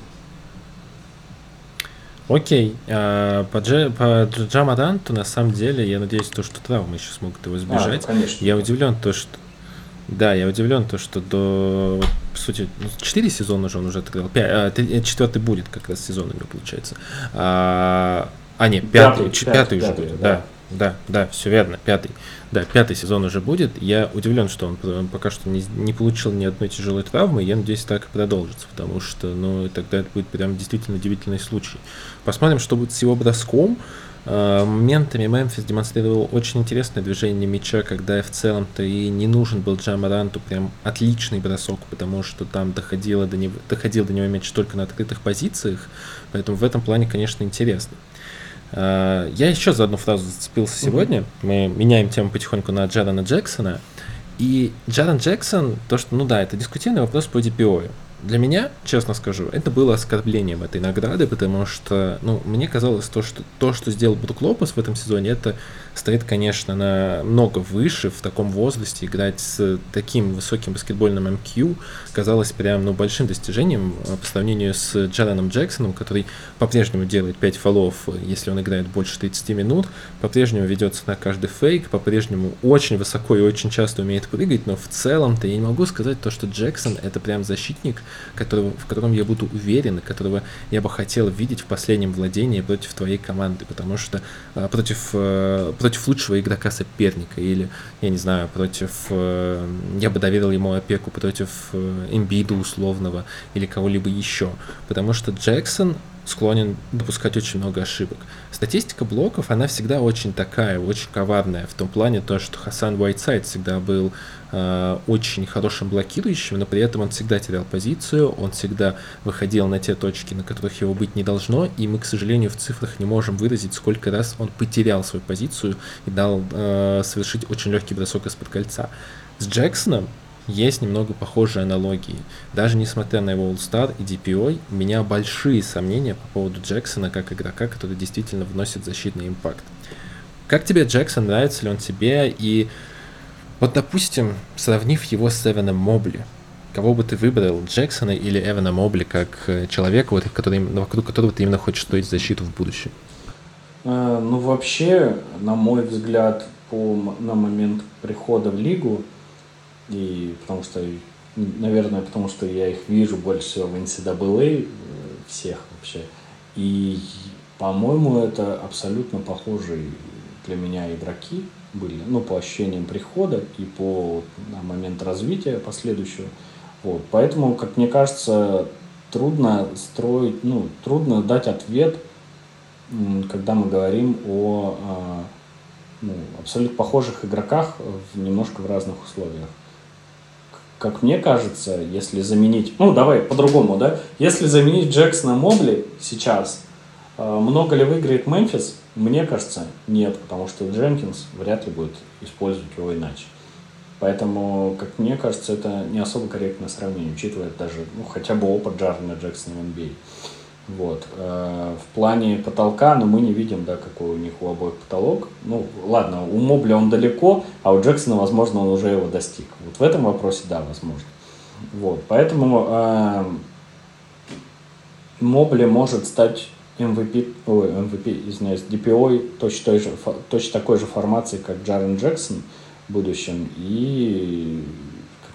Окей, а, по, Дж, по Джамаданту, на самом деле, я надеюсь, то, что травмы еще смогут его избежать. А, конечно. Я удивлен, то, что... Да, я удивлен, то, что до, по сути, 4 ну, сезона уже он уже отыграл. 5, а, э, четвертый будет как раз сезон у него получается. А, а нет, пятый, пятый, пятый, пятый уже пятый, будет, да. да. Да, да, все верно, пятый. Да, пятый сезон уже будет. Я удивлен, что он пока что не, не получил ни одной тяжелой травмы. Я надеюсь, так и продолжится, потому что, ну, тогда это будет прям действительно удивительный случай. Посмотрим, что будет с его броском. Э, моментами Мемфис демонстрировал очень интересное движение мяча, когда в целом-то и не нужен был Джамаранту прям отличный бросок, потому что там доходило до него, доходил до него мяч только на открытых позициях, поэтому в этом плане, конечно, интересно. Э, я еще за одну фразу зацепился сегодня. Мы меняем тему потихоньку на Джарана Джексона. И Джаран Джексон, то, что, ну да, это дискутивный вопрос по DPO. Для меня, честно скажу, это было оскорблением этой награды, потому что, ну, мне казалось, то, что то, что сделал Брук Лопес в этом сезоне, это стоит, конечно, на много выше в таком возрасте. Играть с таким высоким баскетбольным МК казалось прям, ну, большим достижением по сравнению с Джараном Джексоном, который по-прежнему делает 5 фолов, если он играет больше 30 минут, по-прежнему ведется на каждый фейк, по-прежнему очень высоко и очень часто умеет прыгать, но в целом-то я не могу сказать то, что Джексон это прям защитник, которого, в котором я буду уверен, которого я бы хотел видеть в последнем владении против твоей команды, потому что э, против, э, против лучшего игрока соперника или, я не знаю, против... Э, я бы доверил ему опеку против э, условного или кого-либо еще, потому что Джексон склонен допускать очень много ошибок. Статистика блоков, она всегда очень такая, очень коварная, в том плане то, что Хасан Уайтсайд всегда был э, очень хорошим блокирующим, но при этом он всегда терял позицию, он всегда выходил на те точки, на которых его быть не должно, и мы, к сожалению, в цифрах не можем выразить, сколько раз он потерял свою позицию и дал э, совершить очень легкий бросок из-под кольца. С Джексоном есть немного похожие аналогии. Даже несмотря на его All-Star и DPO, у меня большие сомнения по поводу Джексона как игрока, который действительно вносит защитный импакт. Как тебе Джексон, нравится ли он тебе? И вот, допустим, сравнив его с Эваном Мобли, кого бы ты выбрал, Джексона или Эвана Мобли, как э, человека, вот, который, вокруг которого ты именно хочешь строить защиту в будущем? А, ну, вообще, на мой взгляд, по, на момент прихода в лигу, и потому что, наверное, потому что я их вижу больше всего в NCAA, э, всех вообще. И, по-моему, это абсолютно похожие для меня игроки были, ну, по ощущениям прихода и по на момент развития последующего. Вот. Поэтому, как мне кажется, трудно строить, ну, трудно дать ответ, когда мы говорим о, а, ну, абсолютно похожих игроках в немножко в разных условиях как мне кажется, если заменить, ну давай по-другому, да, если заменить Джексона Мобли сейчас, э, много ли выиграет Мемфис? Мне кажется, нет, потому что Дженкинс вряд ли будет использовать его иначе. Поэтому, как мне кажется, это не особо корректное сравнение, учитывая даже ну, хотя бы опыт Джарна Джексона в NBA. Вот. Э, в плане потолка, но ну, мы не видим, да, какой у них у обоих потолок. Ну, ладно, у Мобля он далеко, а у Джексона, возможно, он уже его достиг. Вот в этом вопросе, да, возможно. Вот. Поэтому э, Мобли может стать MVP, ой, MVP, извиняюсь, DPO точно, той же, точно такой же формации, как Джарен Джексон в будущем. И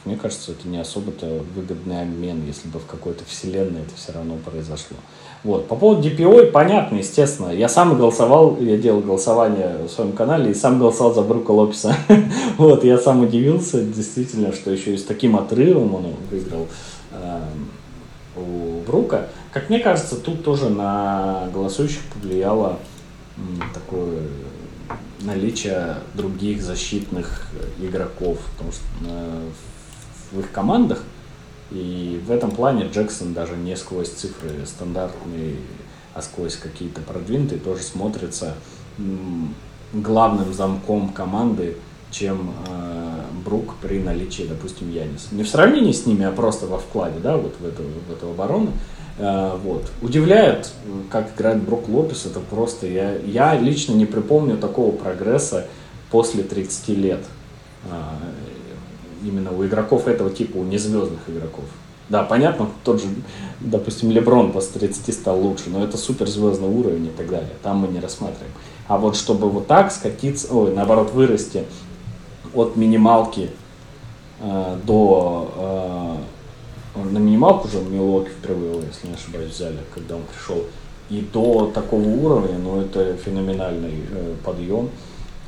мне кажется, это не особо-то выгодный обмен, если бы в какой-то вселенной это все равно произошло. Вот. По поводу DPO, понятно, естественно. Я сам голосовал, я делал голосование в своем канале и сам голосовал за Брука Лопеса. вот, я сам удивился, действительно, что еще и с таким отрывом он выиграл э, у Брука. Как мне кажется, тут тоже на голосующих повлияло э, такое наличие других защитных игроков, потому что э, в их командах. И в этом плане Джексон даже не сквозь цифры стандартные, а сквозь какие-то продвинутые тоже смотрится главным замком команды, чем э, Брук при наличии, допустим, Янис. Не в сравнении с ними, а просто во вкладе, да, вот в эту, в эту оборону. Э, вот. Удивляет, как играет Брук Лопес, это просто, я, я лично не припомню такого прогресса после 30 лет. Э, именно у игроков этого типа, у незвездных игроков. Да, понятно, тот же, допустим, Леброн после 30 стал лучше, но это суперзвездный уровень и так далее. Там мы не рассматриваем. А вот чтобы вот так скатиться, ой, наоборот, вырасти от минималки э, до... Э, на минималку уже в Милуоке впервые, если не ошибаюсь, взяли, когда он пришел. И до такого уровня, ну, это феноменальный э, подъем.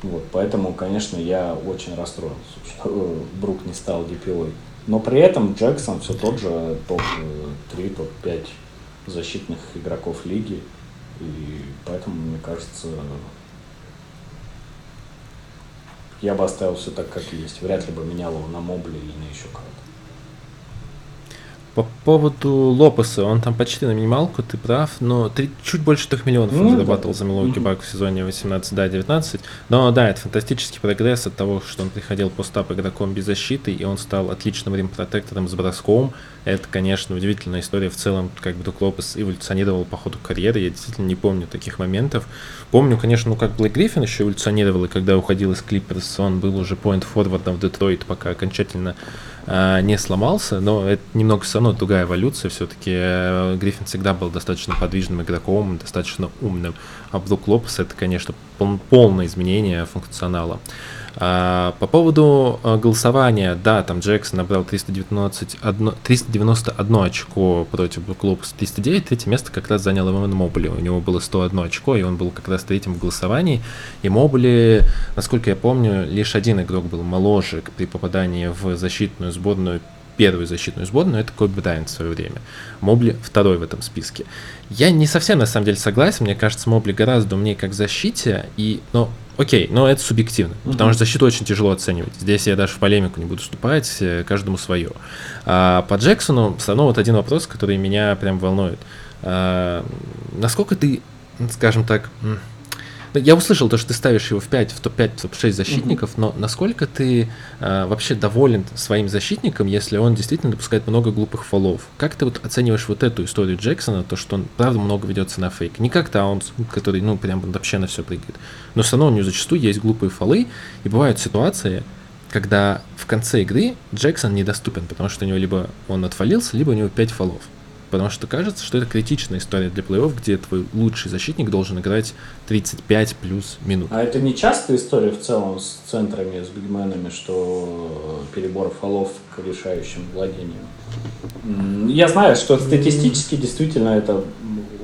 Вот, поэтому, конечно, я очень расстроен, что э, Брук не стал DPO. Но при этом Джексон все тот же топ-3, топ-5 защитных игроков лиги. И поэтому, мне кажется, я бы оставил все так, как есть. Вряд ли бы менял его на Мобли или на еще кого-то. По поводу Лопеса, он там почти на минималку, ты прав, но ты чуть больше 3 миллионов Ну он да. зарабатывал за Милуоки Бак в сезоне 18, да, 19. Но да, это фантастический прогресс от того, что он приходил постап игроком без защиты, и он стал отличным рим-протектором с броском. Это, конечно, удивительная история. В целом, как Брук Лопес эволюционировал по ходу карьеры. Я действительно не помню таких моментов. Помню, конечно, ну как Блэк Гриффин еще эволюционировал, и когда уходил из Клиперс, он был уже поинт-форвардом в Детройт, пока окончательно не сломался, но это немного все равно другая эволюция. Все-таки э, Гриффин всегда был достаточно подвижным игроком, достаточно умным. А Брук Лопес это, конечно, пол- полное изменение функционала. А, по поводу а, голосования, да, там Джексон набрал 319, одно- 391 очко против Лопеса 309, третье место как раз занял Эван Мобли, у него было 101 очко, и он был как раз третьим в голосовании, и Мобли, насколько я помню, лишь один игрок был моложе при попадании в защитную сборную первую защитную сборную, это Коби Брайант в свое время. Мобли второй в этом списке. Я не совсем на самом деле согласен, мне кажется, Мобли гораздо умнее как в защите, и, но окей, но это субъективно, Мгм. потому что защиту очень тяжело оценивать. Здесь я даже в полемику не буду вступать, э, каждому свое. А по Джексону все равно вот один вопрос, который меня прям волнует. А, насколько ты, скажем так, я услышал то, что ты ставишь его в 5, в топ-5, в топ-6 защитников, но насколько ты а, вообще доволен своим защитником, если он действительно допускает много глупых фолов? Как ты вот оцениваешь вот эту историю Джексона, то, что он правда много ведется на фейк? Не как Таунс, который, ну, прям вообще на все прыгает. Но все равно у него зачастую есть глупые фолы, и бывают ситуации, когда в конце игры Джексон недоступен, потому что у него либо он отвалился, либо у него 5 фолов. Потому что кажется, что это критичная история для плей-офф, где твой лучший защитник должен играть 35 плюс минут. А это не частая история в целом с центрами, с бигменами, что перебор фолов к решающим владениям? Я знаю, что статистически действительно это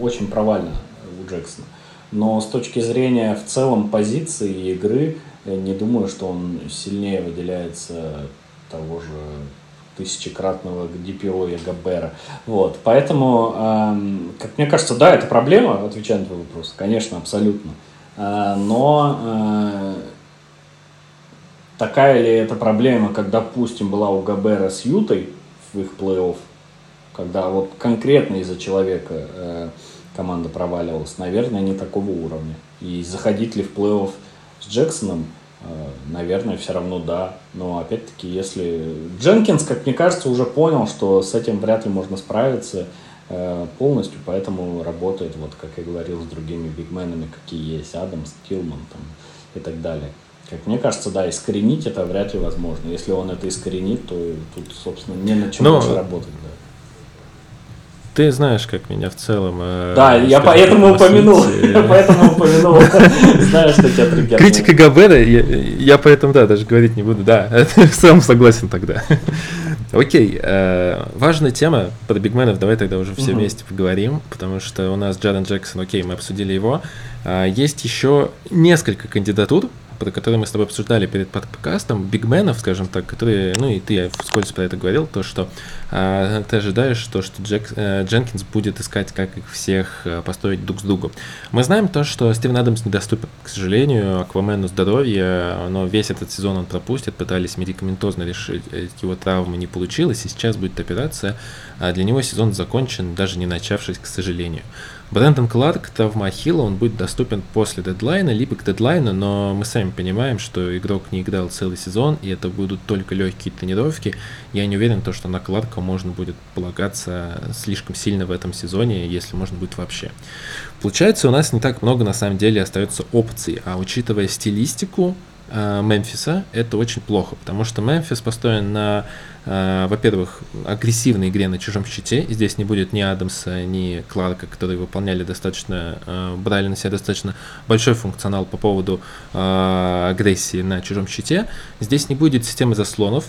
очень провально у Джексона. Но с точки зрения в целом позиции и игры, я не думаю, что он сильнее выделяется того же тысячекратного DPO и Габера. Вот, поэтому, эм, как мне кажется, да, это проблема, отвечая на твой вопрос, конечно, абсолютно. Э, но э, такая ли это проблема, как, допустим, была у Габера с Ютой в их плей-офф, когда вот конкретно из-за человека э, команда проваливалась, наверное, не такого уровня. И заходить ли в плей-офф с Джексоном, наверное, все равно да. Но опять-таки, если Дженкинс, как мне кажется, уже понял, что с этим вряд ли можно справиться э, полностью, поэтому работает, вот как я говорил, с другими бигменами, какие есть, Адамс, Тилман там, и так далее. Как мне кажется, да, искоренить это вряд ли возможно. Если он это искоренит, то тут, собственно, не на чем Но- больше работать. Ты знаешь, как меня в целом... э, Да, я поэтому упомянул. Я э, поэтому упомянул. Знаю, что тебя триггернуло. Критика Габера, я, поэтому, да, даже говорить не буду, да, сам согласен тогда. Окей, э, важная тема про бигменов, давай тогда уже все вместе поговорим, потому что у нас Джарен Джексон, окей, мы обсудили его. А, есть еще несколько кандидатур, которые мы с тобой обсуждали перед подкастом, бигменов, скажем так, которые, ну и ты вскользь про это говорил, то, что а, ты ожидаешь, то, что Джек, э, Дженкинс будет искать, как их всех э, построить друг с другом. Мы знаем то, что Стивен Адамс недоступен, к сожалению, Аквамену здоровье, но весь этот сезон он пропустит, пытались медикаментозно решить э, его травмы, не получилось, и сейчас будет операция, а для него сезон закончен, даже не начавшись, к сожалению. Брэндон Кларк, травма Ахилла, он будет доступен после дедлайна, либо к дедлайну, но мы сами понимаем, что игрок не играл целый сезон, и это будут только легкие тренировки. Я не уверен, то, что на Кларка можно будет полагаться слишком сильно в этом сезоне, если можно будет вообще. Получается, у нас не так много на самом деле остается опций, а учитывая стилистику Мемфиса, это очень плохо, потому что Мемфис построен на, э, во-первых, агрессивной игре на чужом щите, и здесь не будет ни Адамса, ни Кларка, которые выполняли достаточно, э, брали на себя достаточно большой функционал по поводу э, агрессии на чужом щите. Здесь не будет системы заслонов,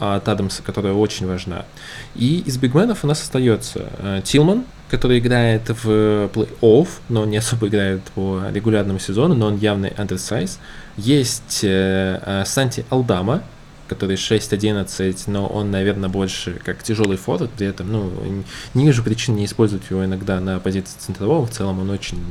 от Адамса, которая очень важна. И из бигменов у нас остается э, Тилман, который играет в плей-офф, но не особо играет по регулярному сезону, но он явный undersize. Есть э, э, Санти Алдама, который 6-11, но он, наверное, больше как тяжелый форвард, при этом, ну, не вижу причин не использовать его иногда на позиции центрового, в целом он очень,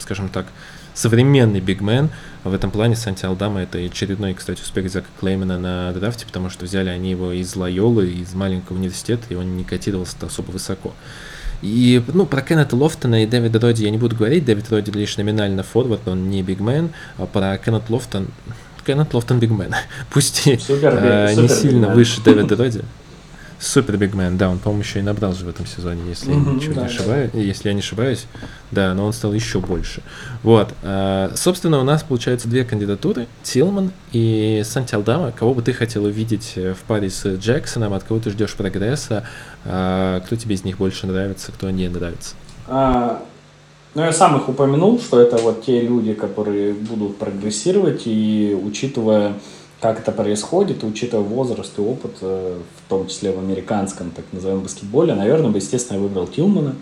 скажем так, современный бигмен. В этом плане Санти Алдама это очередной, кстати, успех Зака Клеймана на драфте, потому что взяли они его из Лойолы, из маленького университета, и он не котировался особо высоко. И, ну, про Кеннета Лофтона и Дэвида Роди я не буду говорить. Дэвид Роди лишь номинально форвард, он не бигмен. А про Кеннет Лофтон... Кеннет Лофтон бигмен. Пусть супер, э, не супер сильно бигмен. выше Дэвида Роди. Супер бигмен, да, он, по-моему, еще и набрал же в этом сезоне, если mm-hmm, я ничего да, не ошибаюсь. Да. Если я не ошибаюсь, да, но он стал еще больше. Вот. А, собственно, у нас получается две кандидатуры: Тилман и Санти Алдама. Кого бы ты хотел увидеть э, в паре с Джексоном, от кого ты ждешь прогресса? А, кто тебе из них больше нравится, кто не нравится? А, ну, я сам их упомянул, что это вот те люди, которые будут прогрессировать, и учитывая как это происходит, учитывая возраст и опыт, э, в том числе в американском, так называемом, баскетболе, наверное, бы, естественно, я выбрал Тилмана,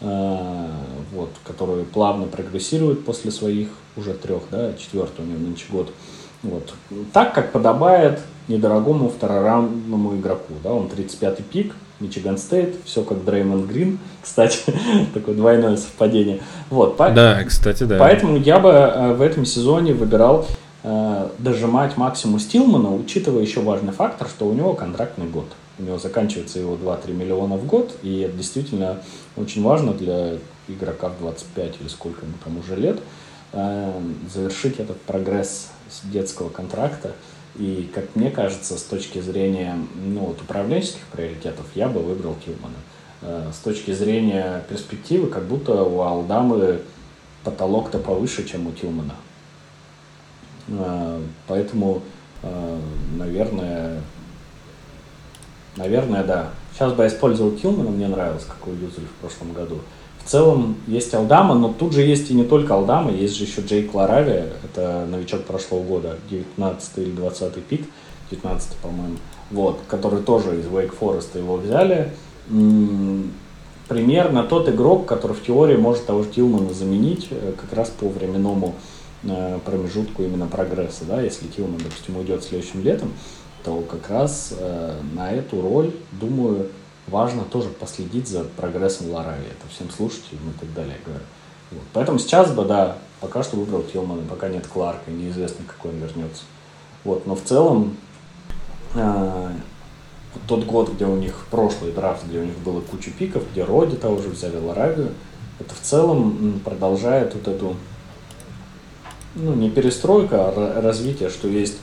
э, вот, который плавно прогрессирует после своих уже трех, да, четвертый у него нынче год. Вот. Так, как подобает недорогому второраундному игроку. Да, он 35-й пик, Мичиган Стейт, все как Дреймонд Грин, кстати, такое двойное совпадение. Вот, по... Да, кстати, да. Поэтому я бы э, в этом сезоне выбирал Э, дожимать максимум Стилмана, учитывая еще важный фактор, что у него контрактный год. У него заканчивается его 2-3 миллиона в год, и это действительно очень важно для игрока в 25 или сколько ему там уже лет, э, завершить этот прогресс детского контракта. И, как мне кажется, с точки зрения ну, вот, управленческих приоритетов, я бы выбрал Тилмана. Э, с точки зрения перспективы, как будто у Алдамы потолок-то повыше, чем у Тилмана. А, поэтому, а, наверное, наверное, да. Сейчас бы я использовал Тилмана, мне нравилось, какой юзали в прошлом году. В целом есть Алдама, но тут же есть и не только Алдама, есть же еще Джейк Ларави, это новичок прошлого года, 19 или 20 пик, 19 по-моему, вот, который тоже из Wake Forest его взяли. Примерно тот игрок, который в теории может того же Тилмана заменить, э, как раз по временному промежутку именно прогресса. Да? Если Тилман, допустим, уйдет следующим летом, то как раз э, на эту роль, думаю, важно тоже последить за прогрессом Ларави. Это всем слушателям и так далее говорю. Вот. Поэтому сейчас бы, да, пока что выбрал Тилмана, пока нет Кларка, неизвестно, какой он вернется. Вот. Но в целом, э, тот год, где у них прошлый драфт, где у них было куча пиков, где Роди того же взяли Ларавию, это в целом продолжает вот эту ну, не перестройка, а развитие, что есть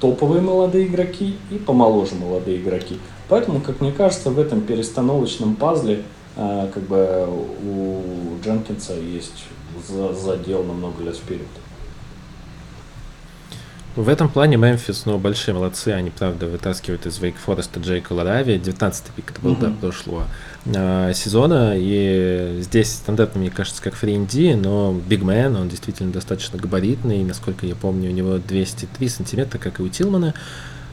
топовые молодые игроки и помоложе молодые игроки. Поэтому, как мне кажется, в этом перестановочном пазле э, как бы у Дженкинса есть задел на много лет вперед. В этом плане Мемфис, ну, большие молодцы, они, правда, вытаскивают из Вейк Фореста Джейка Ларави, 19-й пик это был, mm-hmm. до прошлого э, сезона, и здесь стандартно, мне кажется, как фринди, но бигмен, он действительно достаточно габаритный, насколько я помню, у него 203 сантиметра, как и у Тилмана,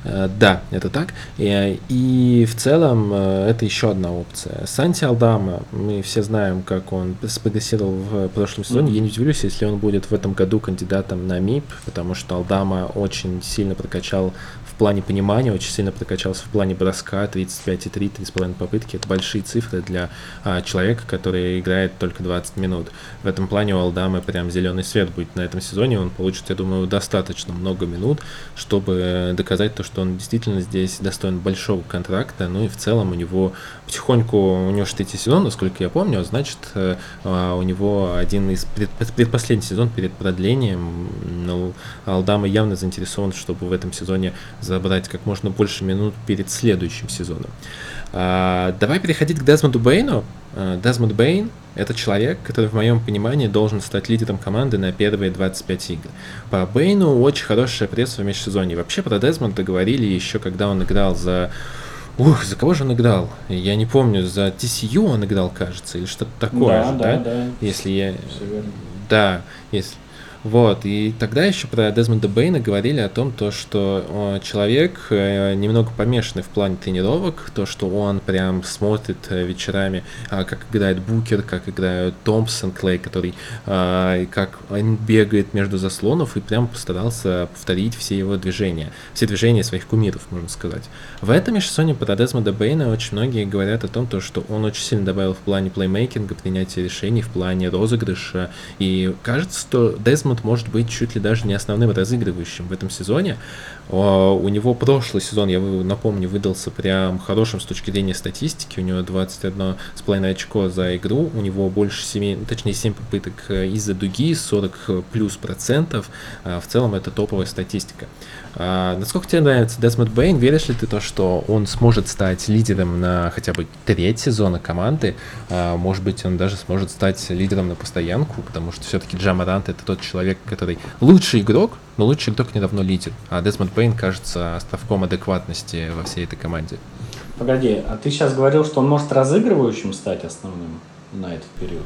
Э, да, это так. И, и в целом э, это еще одна опция. Санти Алдама, мы все знаем, как он спрогрессировал в прошлом сезоне. Mm-hmm. Я не удивлюсь, если он будет в этом году кандидатом на МИП, потому что Алдама очень сильно прокачал плане понимания, очень сильно прокачался в плане броска, 35,3, 3,5 попытки. Это большие цифры для а, человека, который играет только 20 минут. В этом плане у Алдамы прям зеленый свет будет на этом сезоне. Он получит, я думаю, достаточно много минут, чтобы доказать то, что он действительно здесь достоин большого контракта. Ну и в целом у него потихоньку, у него же третий сезон, насколько я помню, значит, э, а, у него один из пред, предпоследний сезон перед продлением. Ну, Алдама явно заинтересован, чтобы в этом сезоне забрать как можно больше минут перед следующим сезоном. А, давай переходить к Дезмонду Бейну. А, Дезмонд Бейн — это человек, который, в моем понимании, должен стать лидером команды на первые 25 игр. По Бейну очень хорошая пресса в межсезонье. Вообще про Дезмонда говорили еще, когда он играл за... Ух, за кого же он играл? Я не помню, за TCU он играл, кажется, или что-то такое да, же, да? Да, Если я... Да, если... Вот, и тогда еще про Дезмонда Бейна говорили о том, то, что человек э, немного помешанный в плане тренировок, то, что он прям смотрит э, вечерами, а, как играет Букер, как играет Томпсон, Клей, который а, как он бегает между заслонов и прям постарался повторить все его движения, все движения своих кумиров, можно сказать. В этом межсезонье про Дезмонда Бейна очень многие говорят о том, то, что он очень сильно добавил в плане плеймейкинга, принятия решений, в плане розыгрыша, и кажется, что Дезмонд Дормут может быть чуть ли даже не основным разыгрывающим в этом сезоне. У него прошлый сезон, я напомню, выдался прям хорошим с точки зрения статистики. У него 21 с половиной очко за игру. У него больше 7, ну, точнее 7 попыток э, из-за дуги, 40 плюс процентов. А, в целом это топовая статистика. А, насколько тебе нравится Десмонд Бэйн? Веришь ли ты то, что он сможет стать лидером на хотя бы треть сезона команды? А, может быть, он даже сможет стать лидером на постоянку, потому что все-таки Джамарант это тот человек, который лучший игрок, но лучший игрок недавно лидер. А Десмонд Бэйн кажется островком адекватности во всей этой команде. Погоди, а ты сейчас говорил, что он может разыгрывающим стать основным на этот период?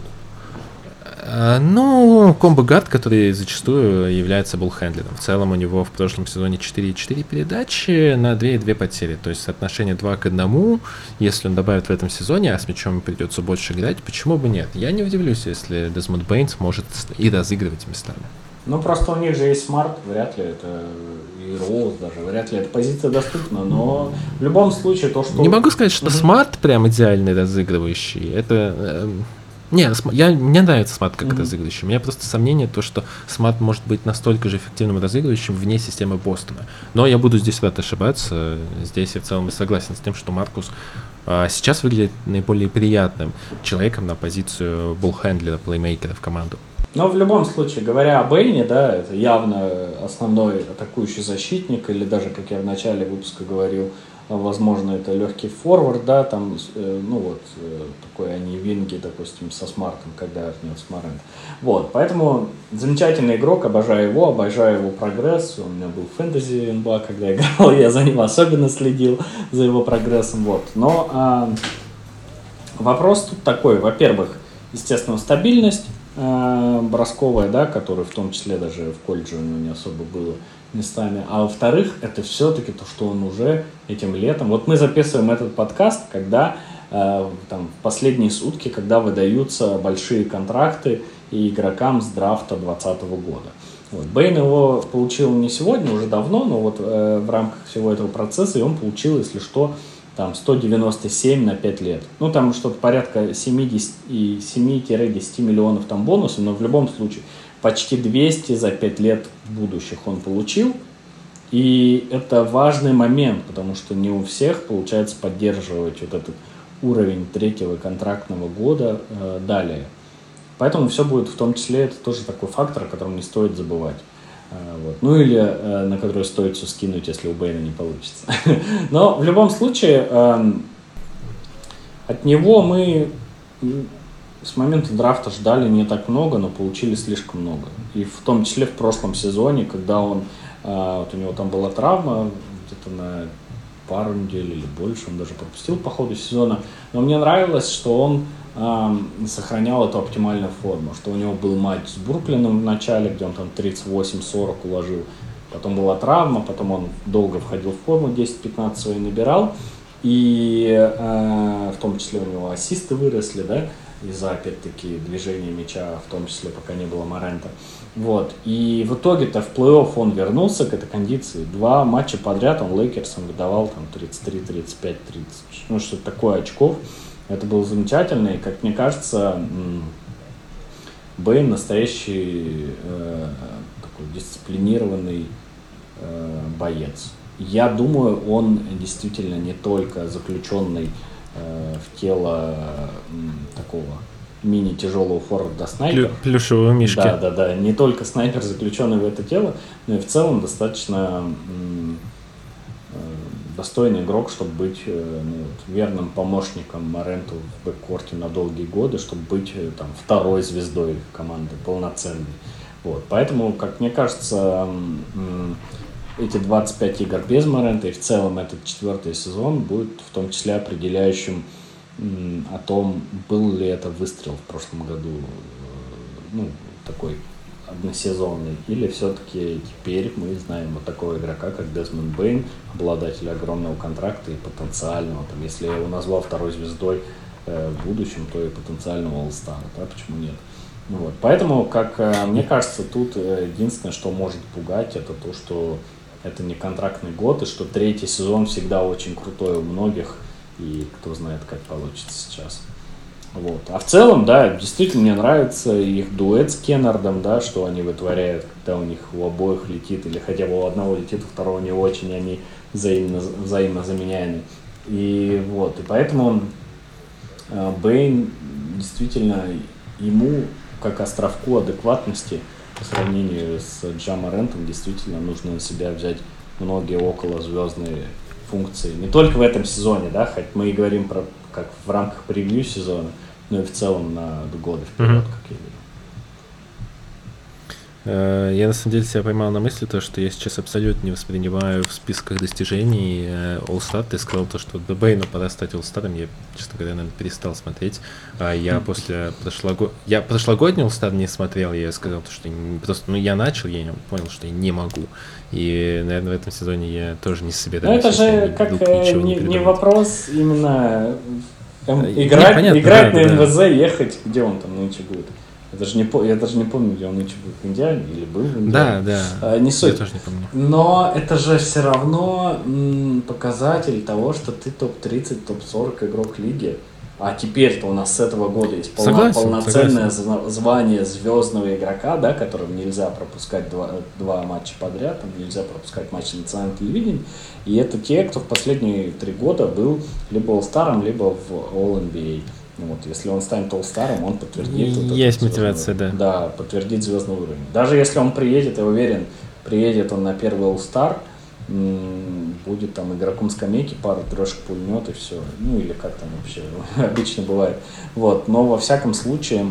А, ну, комбо гард, который зачастую является буллхендлером. В целом у него в прошлом сезоне 4,4 передачи на 2,2 потери. То есть соотношение 2 к 1. Если он добавит в этом сезоне, а с мячом придется больше играть, почему бы нет? Я не удивлюсь, если Дезмонд Бейн сможет и разыгрывать местами. Ну, просто у них же есть Смарт, вряд ли это и Роуз даже, вряд ли эта позиция доступна, но в любом случае то, что... Не могу сказать, что смарт прям идеальный разыгрывающий, это... Не, я, мне нравится Смарт как mm-hmm. разыгрывающий. У меня просто сомнение, то, что Смарт может быть настолько же эффективным разыгрывающим вне системы Бостона. Но я буду здесь рад ошибаться. Здесь я в целом согласен с тем, что Маркус а, сейчас выглядит наиболее приятным человеком на позицию буллхендлера, плеймейкера в команду. Но в любом случае, говоря о Бейне, да, это явно основной атакующий защитник, или даже, как я в начале выпуска говорил, возможно, это легкий форвард, да, там, э, ну вот, э, такой они винги, допустим, со смартом, когда нет смарент. Вот, поэтому замечательный игрок, обожаю его, обожаю его прогресс, у меня был фэнтези НБА, когда играл, я за ним особенно следил, за его прогрессом, вот. Но а, вопрос тут такой, во-первых, естественно, стабильность, э, бросковая, да, которая в том числе даже в колледже у него не особо было местами. А во-вторых, это все-таки то, что он уже этим летом... Вот мы записываем этот подкаст, когда э, там, последние сутки, когда выдаются большие контракты и игрокам с драфта 2020 года. Вот. Бейн его получил не сегодня, уже давно, но вот э, в рамках всего этого процесса и он получил, если что, там 197 на 5 лет. Ну, там что-то порядка 70 и 7-10 миллионов там бонусов, но в любом случае почти 200 за 5 лет будущих он получил. И это важный момент, потому что не у всех получается поддерживать вот этот уровень третьего контрактного года э, далее. Поэтому все будет в том числе, это тоже такой фактор, о котором не стоит забывать. Э, вот. Ну или э, на который стоит все скинуть, если у Бейна не получится. Но в любом случае э, от него мы с момента драфта ждали не так много, но получили слишком много. И в том числе в прошлом сезоне, когда он, а, вот у него там была травма, где-то на пару недель или больше, он даже пропустил по ходу сезона. Но мне нравилось, что он сохранял эту оптимальную форму, что у него был матч с Бруклином в начале, где он там 38-40 уложил, потом была травма, потом он долго входил в форму, 10-15 свои набирал, и э, в том числе у него ассисты выросли, да, из-за, опять-таки, движения мяча, в том числе, пока не было Марента. Вот. И в итоге-то в плей-офф он вернулся к этой кондиции. Два матча подряд он Лейкерсом выдавал там 33, 35, 30. Ну, что такое очков. Это было замечательно. И, как мне кажется, Бэйн настоящий э, такой дисциплинированный э, боец. Я думаю, он действительно не только заключенный в тело такого мини-тяжелого форварда снайпер. Плюшевого мишки. Да, да, да. Не только снайпер, заключенный в это тело, но и в целом достаточно э, достойный игрок, чтобы быть э, ну, вот, верным помощником Маренту в бэккорте на долгие годы, чтобы быть там, второй звездой команды, полноценной. Вот. Поэтому, как мне кажется, эти 25 игр без Морента и в целом этот четвертый сезон будет в том числе определяющим о том, был ли это выстрел в прошлом году, э, ну, такой односезонный, или все-таки теперь мы знаем вот такого игрока, как Дезмонд Бейн, обладатель огромного контракта и потенциального, там, если я его назвал второй звездой э, в будущем, то и потенциального All-Star, да, почему нет? Ну, вот. Поэтому, как э, мне кажется, тут э, единственное, что может пугать, это то, что это не контрактный год, и что третий сезон всегда очень крутой у многих, и кто знает, как получится сейчас. Вот. А в целом, да, действительно мне нравится их дуэт с Кеннардом, да, что они вытворяют, когда у них у обоих летит, или хотя бы у одного летит, у второго не очень, они взаимно, взаимно заменяемы. И вот, и поэтому э, Бэйн действительно ему, как островку адекватности, по сравнению с Джама Рентом, действительно нужно на себя взять многие около звездные функции. Не только в этом сезоне, да, хоть мы и говорим про как в рамках превью сезона, но и в целом на годы вперед, mm-hmm. как я. Э, я на самом деле себя поймал на мысли, то, что я сейчас абсолютно не воспринимаю в списках достижений э, All-Star. Ты сказал то, что до Бейна пора стать All-Star. Я, честно говоря, наверное, перестал смотреть. А я после прошлого Я прошлогодний All-Star не смотрел, я сказал, то, что просто, ну, я начал, я понял, что я не могу. И, наверное, в этом сезоне я тоже не собираюсь. Ну, это же как э, не, не, не вопрос именно там, играть, не, играть да, на МВЗ, да. ехать, где он там нынче будет. Я даже не, я даже не помню, где он нынче будет, в Индиане или был в Индиане. Да, да. А, не суть. Я тоже не помню. Но это же все равно м, показатель того, что ты топ-30, топ-40 игрок лиги. А теперь-то у нас с этого года есть полно, согласен, полноценное согласен. звание звездного игрока, да, которым нельзя пропускать два, два матча подряд, там нельзя пропускать матчи национального телевидения. И это те, кто в последние три года был либо All-Старом, либо в All-NBA. Ну вот, если он станет All-Старом, он подтвердит... Вот есть мотивация, да. Да, подтвердит звездный уровень. Даже если он приедет, я уверен, приедет он на первый All-Star, будет там игроком скамейки, пару трешек пульнет и все. Ну или как там вообще обычно бывает. Вот. Но во всяком случае,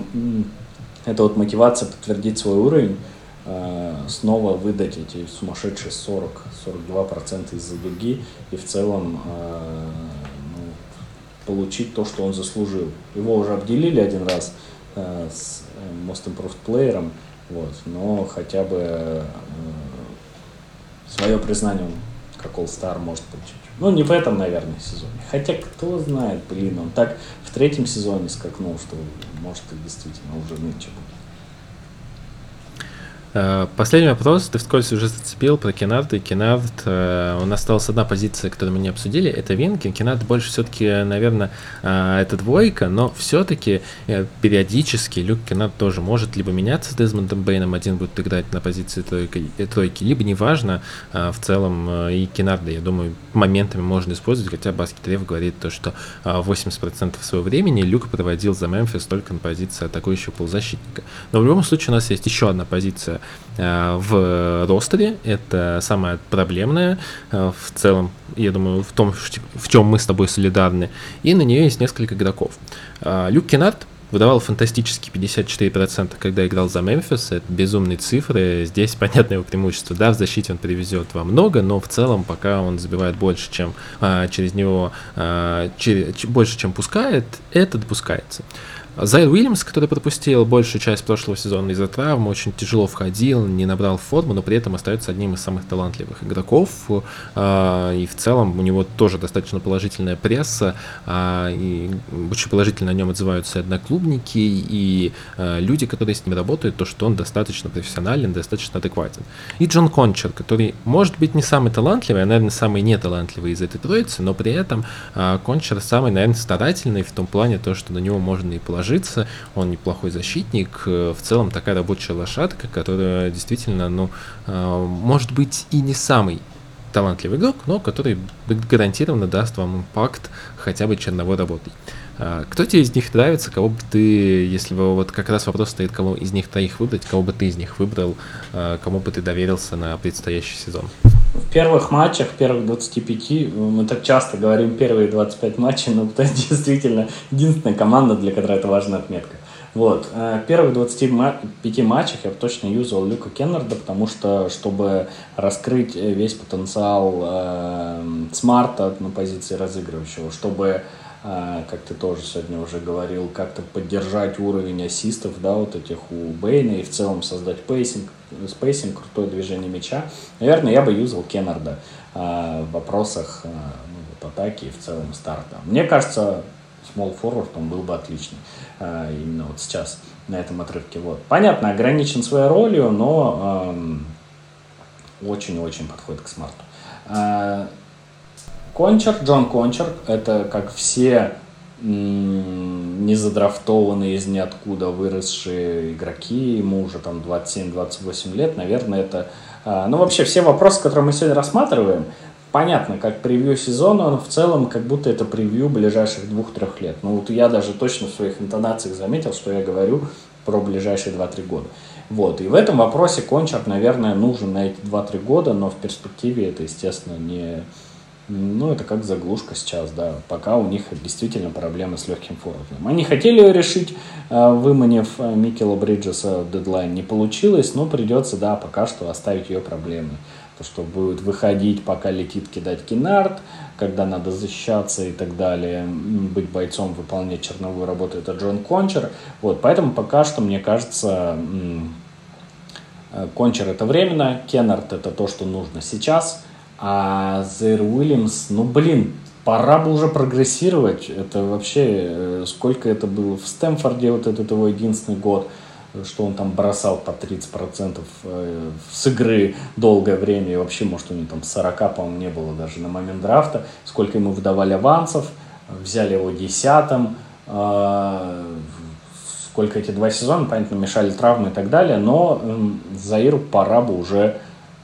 это вот мотивация подтвердить свой уровень, а, снова выдать эти сумасшедшие 40-42% из-за дуги и в целом ну, получить то, что он заслужил. Его уже обделили один раз а, с э, Most Improved Player, вот, но хотя бы э, свое признание он как All-Star может получить. Ну, не в этом, наверное, сезоне. Хотя, кто знает, блин, он так в третьем сезоне скакнул, что может и действительно уже нынче будет. Э, последний вопрос, ты вскользь уже зацепил про Кенарда и Кенард. Э, у нас осталась одна позиция, которую мы не обсудили, это Винкин. Кенард больше все-таки, наверное, э, это двойка, но все-таки периодически Люк Кенард тоже может либо меняться с Дезмондом Бейном, один будет играть на позиции тройки, тройки либо неважно, в целом и Кенарда, я думаю, моментами можно использовать, хотя Баскетрев говорит то, что 80% своего времени Люк проводил за Мемфис только на позиции атакующего полузащитника. Но в любом случае у нас есть еще одна позиция в ростере. Это самое проблемное э, в целом, я думаю, в том, в чем мы с тобой солидарны. И на нее есть несколько игроков. Э, Люк Кеннард выдавал фантастические 54%, когда играл за Мемфис. Это безумные цифры. Здесь понятное его преимущество. Да, в защите он привезет во много, но в целом пока он забивает больше, чем а, через него, а, через, больше, чем пускает, это допускается. Зайд Уильямс, который пропустил большую часть прошлого сезона из-за травмы, очень тяжело входил, не набрал форму, но при этом остается одним из самых талантливых игроков. А, и в целом у него тоже достаточно положительная пресса, а, и очень положительно о нем отзываются одноклубники и а, люди, которые с ним работают, то, что он достаточно профессионален, достаточно адекватен. И Джон Кончер, который может быть не самый талантливый, а, наверное, самый неталантливый из этой троицы, но при этом Кончер самый, наверное, старательный в том плане, то, что на него можно и положить ложится, он неплохой защитник, э, в целом такая рабочая лошадка, которая действительно, ну, э, может быть и не самый талантливый игрок, но который гарантированно даст вам импакт хотя бы черновой работой. А, кто тебе из них нравится, кого бы ты, если бы вот как раз вопрос стоит, кого из них троих выбрать, кого бы ты из них выбрал, а, кому бы ты доверился на предстоящий сезон? В первых матчах, первых 25, мы так часто говорим первые 25 матчей, но это действительно единственная команда, для которой это важная отметка. Вот. Э, первых 25 матчах я бы точно юзал Люка Кеннарда, потому что, чтобы раскрыть весь потенциал э, Смарта на позиции разыгрывающего, чтобы а, как ты тоже сегодня уже говорил, как-то поддержать уровень ассистов, да, вот этих у Бейна и в целом создать pacing, spacing, крутое движение мяча, наверное, я бы юзал Кеннарда а, в вопросах а, ну, вот, атаки и в целом старта. Мне кажется, small forward он был бы отличный а, именно вот сейчас на этом отрывке. Вот. Понятно, ограничен своей ролью, но очень-очень подходит к Смарту. Кончер, Джон Кончер, это как все незадрафтованные из ниоткуда выросшие игроки, ему уже там 27-28 лет, наверное, это... А, ну, вообще, все вопросы, которые мы сегодня рассматриваем, понятно, как превью сезона, но в целом как будто это превью ближайших двух-трех лет. Ну, вот я даже точно в своих интонациях заметил, что я говорю про ближайшие 2-3 года. Вот. И в этом вопросе Кончар, наверное, нужен на эти 2-3 года, но в перспективе это, естественно, не... Ну, это как заглушка сейчас, да. Пока у них действительно проблемы с легким форвардом. Они хотели ее решить, э, выманив э, Микела Бриджеса в дедлайн. Не получилось, но придется, да, пока что оставить ее проблемы. То, что будет выходить, пока летит кидать Кинард, когда надо защищаться и так далее, быть бойцом, выполнять черновую работу, это Джон Кончер. Вот, поэтому пока что, мне кажется, э, Кончер это временно, Кеннард это то, что нужно сейчас, а Зейр Уильямс, ну блин, пора бы уже прогрессировать. Это вообще, э, сколько это было в Стэнфорде, вот этот его единственный год – что он там бросал по 30% э, с игры долгое время, и вообще, может, у него там 40, по-моему, не было даже на момент драфта, сколько ему выдавали авансов, взяли его десятым, э, сколько эти два сезона, понятно, мешали травмы и так далее, но Заиру пора бы уже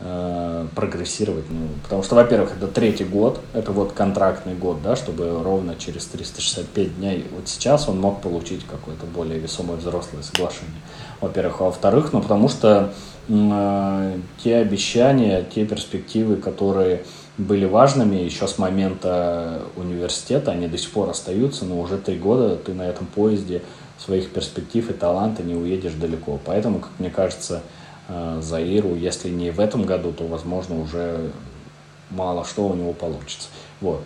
э, прогрессировать. Ну, потому что, во-первых, это третий год, это вот контрактный год, да, чтобы ровно через 365 дней, вот сейчас он мог получить какое-то более весомое взрослое соглашение. Во-первых. А во-вторых, ну, потому что э, те обещания, те перспективы, которые были важными еще с момента университета, они до сих пор остаются, но уже три года ты на этом поезде своих перспектив и таланта не уедешь далеко. Поэтому, как мне кажется, Заиру, если не в этом году, то, возможно, уже мало что у него получится. Вот.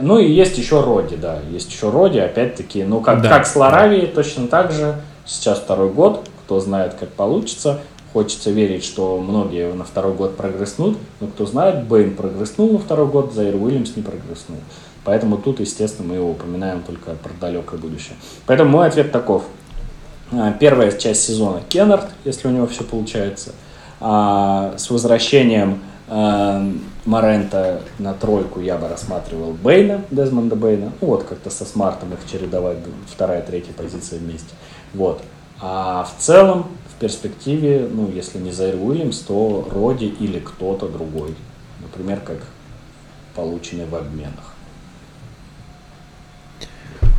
Ну и есть еще Роди, да, есть еще Роди, опять-таки, ну как, да. как с Ларавией, точно так же, сейчас второй год, кто знает, как получится, хочется верить, что многие на второй год прогресснут, но кто знает, Бэйн прогресснул на второй год, Заир Уильямс не прогресснул. Поэтому тут, естественно, мы его упоминаем только про далекое будущее. Поэтому мой ответ таков. А, первая часть сезона Кеннард, если у него все получается. А с возвращением э, Морента на тройку я бы рассматривал Бейна, Дезмонда Бейна. Ну вот как-то со Смартом их чередовать, вторая, третья позиция вместе. Вот. А в целом, в перспективе, ну, если не Зайр Уильямс, то Роди или кто-то другой. Например, как полученный в обменах.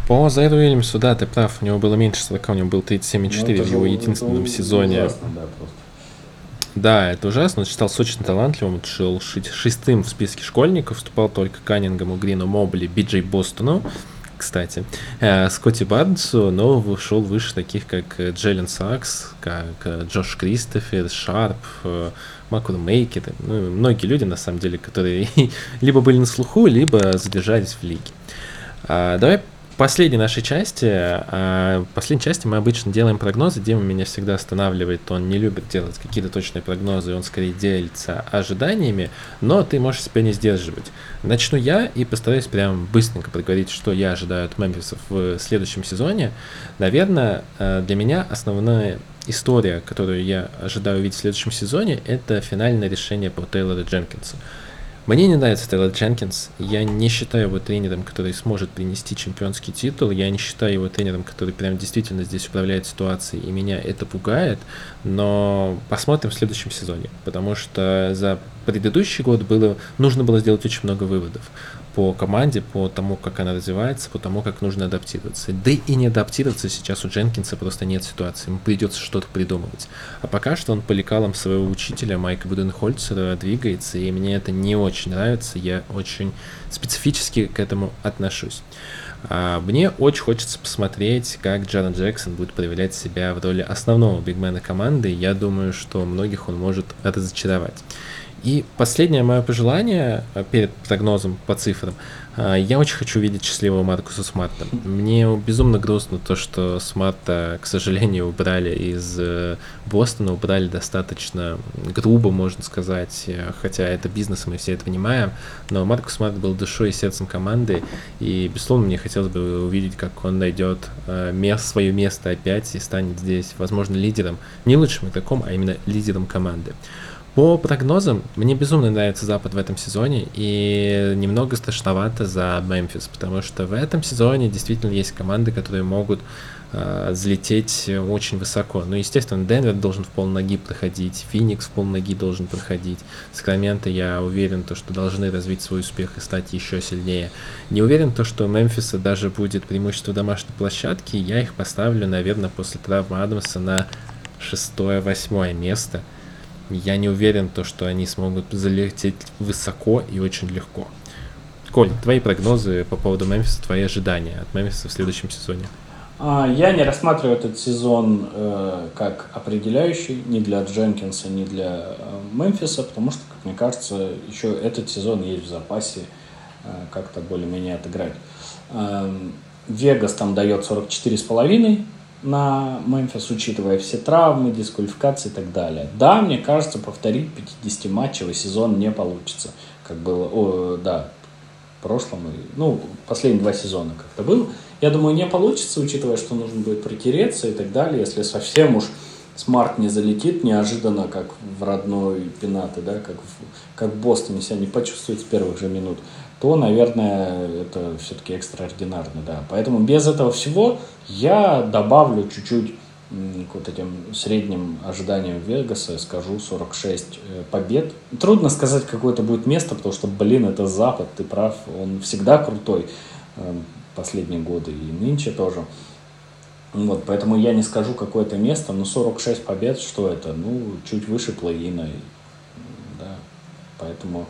По Зайду Уильямсу, да, ты прав, у него было меньше 40, у него был 37,4 ну, в его единственном это сезоне. Ужасно, да, просто. Да, это ужасно. Он считался очень талантливым, шел шестым в списке школьников, вступал только Каннингому, Грину, Мобли, Биджей Бостону, кстати, э, Скотти Бардсу, но вышел выше таких, как Джеллен Сакс, как э, Джош Кристофер, Шарп, э, Макур Мейкер, ну, многие люди, на самом деле, которые либо были на слуху, либо задержались в лиге. А, давай последней нашей части, а, в последней части мы обычно делаем прогнозы. Дима меня всегда останавливает, он не любит делать какие-то точные прогнозы, он скорее делится ожиданиями, но ты можешь себя не сдерживать. Начну я и постараюсь прям быстренько проговорить, что я ожидаю от Мемфисов в следующем сезоне. Наверное, а, для меня основная история, которую я ожидаю увидеть в следующем сезоне, это финальное решение по Тейлору Дженкинсу. Мне не нравится Тейлор Дженкинс. Я не считаю его тренером, который сможет принести чемпионский титул. Я не считаю его тренером, который прям действительно здесь управляет ситуацией. И меня это пугает. Но посмотрим в следующем сезоне. Потому что за предыдущий год было, нужно было сделать очень много выводов по команде, по тому, как она развивается, по тому, как нужно адаптироваться. Да и не адаптироваться сейчас у Дженкинса просто нет ситуации, ему придется что-то придумывать. А пока что он по лекалам своего учителя Майка Буденхольцера двигается, и мне это не очень нравится, я очень специфически к этому отношусь. А мне очень хочется посмотреть, как Джарен Джексон будет проявлять себя в роли основного бигмена команды. Я думаю, что многих он может разочаровать. И последнее мое пожелание э, перед прогнозом по цифрам. Э, я очень хочу видеть счастливого Маркуса Смарта. Мне безумно грустно то, что Смарта, к сожалению, убрали из э, Бостона, убрали достаточно грубо, можно сказать, хотя это бизнес, мы все это понимаем, но Маркус Смарт был душой и сердцем команды, и, безусловно, мне хотелось бы увидеть, как он найдет место, свое место опять и станет здесь, возможно, лидером, не лучшим игроком, а именно лидером команды. По прогнозам, мне безумно нравится Запад в этом сезоне, и немного страшновато за Мемфис, потому что в этом сезоне действительно есть команды, которые могут э, взлететь очень высоко. Ну, естественно, Денвер должен в полноги проходить, Феникс в полноги должен проходить, Сакраменто, я уверен, то, что должны развить свой успех и стать еще сильнее. Не уверен, то, что у Мемфиса даже будет преимущество домашней площадки, я их поставлю, наверное, после травмы Адамса на шестое-восьмое место – я не уверен, то, что они смогут залететь высоко и очень легко. Коль, твои прогнозы по поводу Мемфиса, твои ожидания от Мемфиса в следующем сезоне? А, я не рассматриваю этот сезон э, как определяющий ни для Дженкинса, ни для э, Мемфиса, потому что, как мне кажется, еще этот сезон есть в запасе э, как-то более-менее отыграть. Э, Вегас там дает 44,5, на Мемфис, учитывая все травмы, дисквалификации и так далее. Да, мне кажется, повторить 50-матчевый сезон не получится, как было, о, да, в прошлом, ну, последние два сезона как-то был. Я думаю, не получится, учитывая, что нужно будет протереться и так далее, если совсем уж Смарт не залетит неожиданно, как в родной Пенаты, да, как в, как в Бостоне себя не почувствует с первых же минут то, наверное, это все-таки экстраординарно, да. Поэтому без этого всего я добавлю чуть-чуть к вот этим средним ожиданиям Вегаса, скажу 46 э, побед. Трудно сказать, какое это будет место, потому что, блин, это Запад, ты прав, он всегда крутой эм, последние годы и нынче тоже. Вот, поэтому я не скажу какое-то место, но 46 побед, что это? Ну, чуть выше плей-ина, да. Поэтому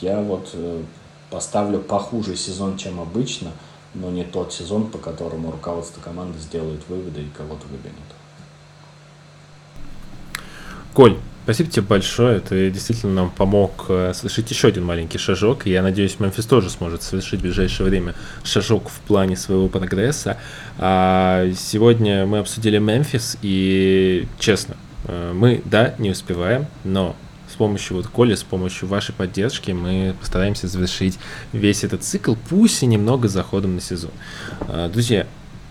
я вот э, поставлю похуже сезон, чем обычно, но не тот сезон, по которому руководство команды сделает выводы и кого-то выберет. Коль, спасибо тебе большое. Ты действительно нам помог э, совершить еще один маленький шажок. И я надеюсь, Мемфис тоже сможет совершить в ближайшее время шажок в плане своего прогресса. А сегодня мы обсудили Мемфис, и честно, э, мы, да, не успеваем, но помощью вот Коли, с помощью вашей поддержки мы постараемся завершить весь этот цикл, пусть и немного заходом на сезон. А, друзья,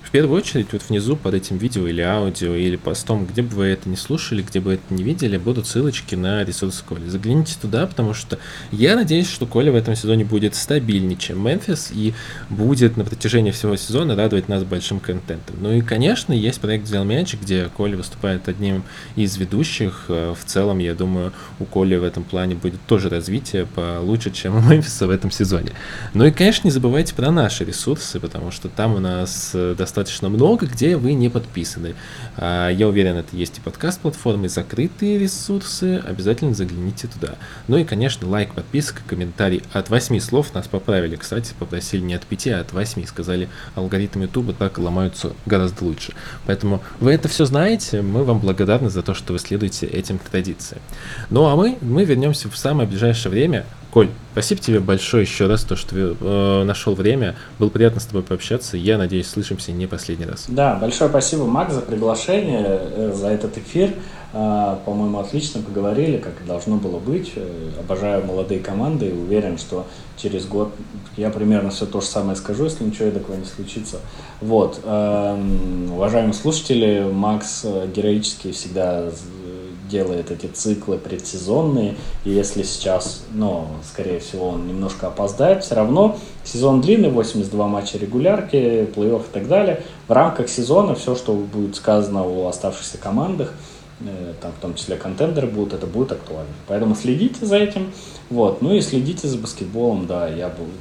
в первую очередь, вот внизу под этим видео или аудио, или постом, где бы вы это не слушали, где бы это не видели, будут ссылочки на ресурсы Коли. Загляните туда, потому что я надеюсь, что Коля в этом сезоне будет стабильнее, чем Мемфис, и будет на протяжении всего сезона радовать нас большим контентом. Ну и, конечно, есть проект «Взял мяч», где Коля выступает одним из ведущих. Э, в целом, я думаю, у Коли в этом плане будет тоже развитие получше, чем у Мемфиса в этом сезоне. Ну и, конечно, не забывайте про наши ресурсы, потому что там у нас э, достаточно достаточно много, где вы не подписаны. А, я уверен, это есть и подкаст-платформы, закрытые ресурсы. Обязательно загляните туда. Ну и, конечно, лайк, подписка, комментарий. От 8 слов нас поправили, кстати, попросили не от 5, а от 8. Сказали, алгоритмы YouTube так ломаются гораздо лучше. Поэтому вы это все знаете. Мы вам благодарны за то, что вы следуете этим традициям. Ну а мы, мы вернемся в самое ближайшее время. Коль, спасибо тебе большое еще раз, то, что ты э, нашел время. Было приятно с тобой пообщаться. Я надеюсь, слышимся не последний раз. Да, большое спасибо, Мак, за приглашение, э, за этот эфир. Э, по-моему, отлично поговорили, как и должно было быть. Э, обожаю молодые команды и уверен, что через год я примерно все то же самое скажу, если ничего такого не случится. Вот. Эм, уважаемые слушатели, Макс э, героически всегда делает эти циклы предсезонные, и если сейчас, ну, скорее всего, он немножко опоздает, все равно сезон длинный, 82 матча регулярки, плей-офф и так далее. В рамках сезона все, что будет сказано о оставшихся командах, э, там в том числе контендеры будут, это будет актуально. Поэтому следите за этим, вот, ну и следите за баскетболом, да, я буду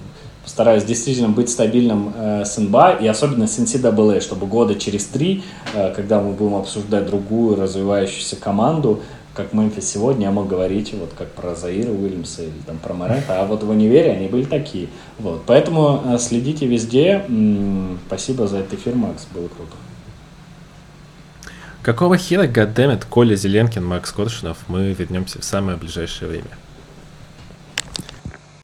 постараюсь действительно быть стабильным э, с НБА и особенно с NCAA, чтобы года через три, э, когда мы будем обсуждать другую развивающуюся команду, как Мемфис сегодня, я мог говорить вот как про Заира Уильямса или там про Морента, а вот в универе они были такие. Вот. Поэтому э, следите везде. М-м, спасибо за этот эфир, Макс, было круто. Какого хера, goddammit, Коля Зеленкин, Макс Коршунов, мы вернемся в самое ближайшее время.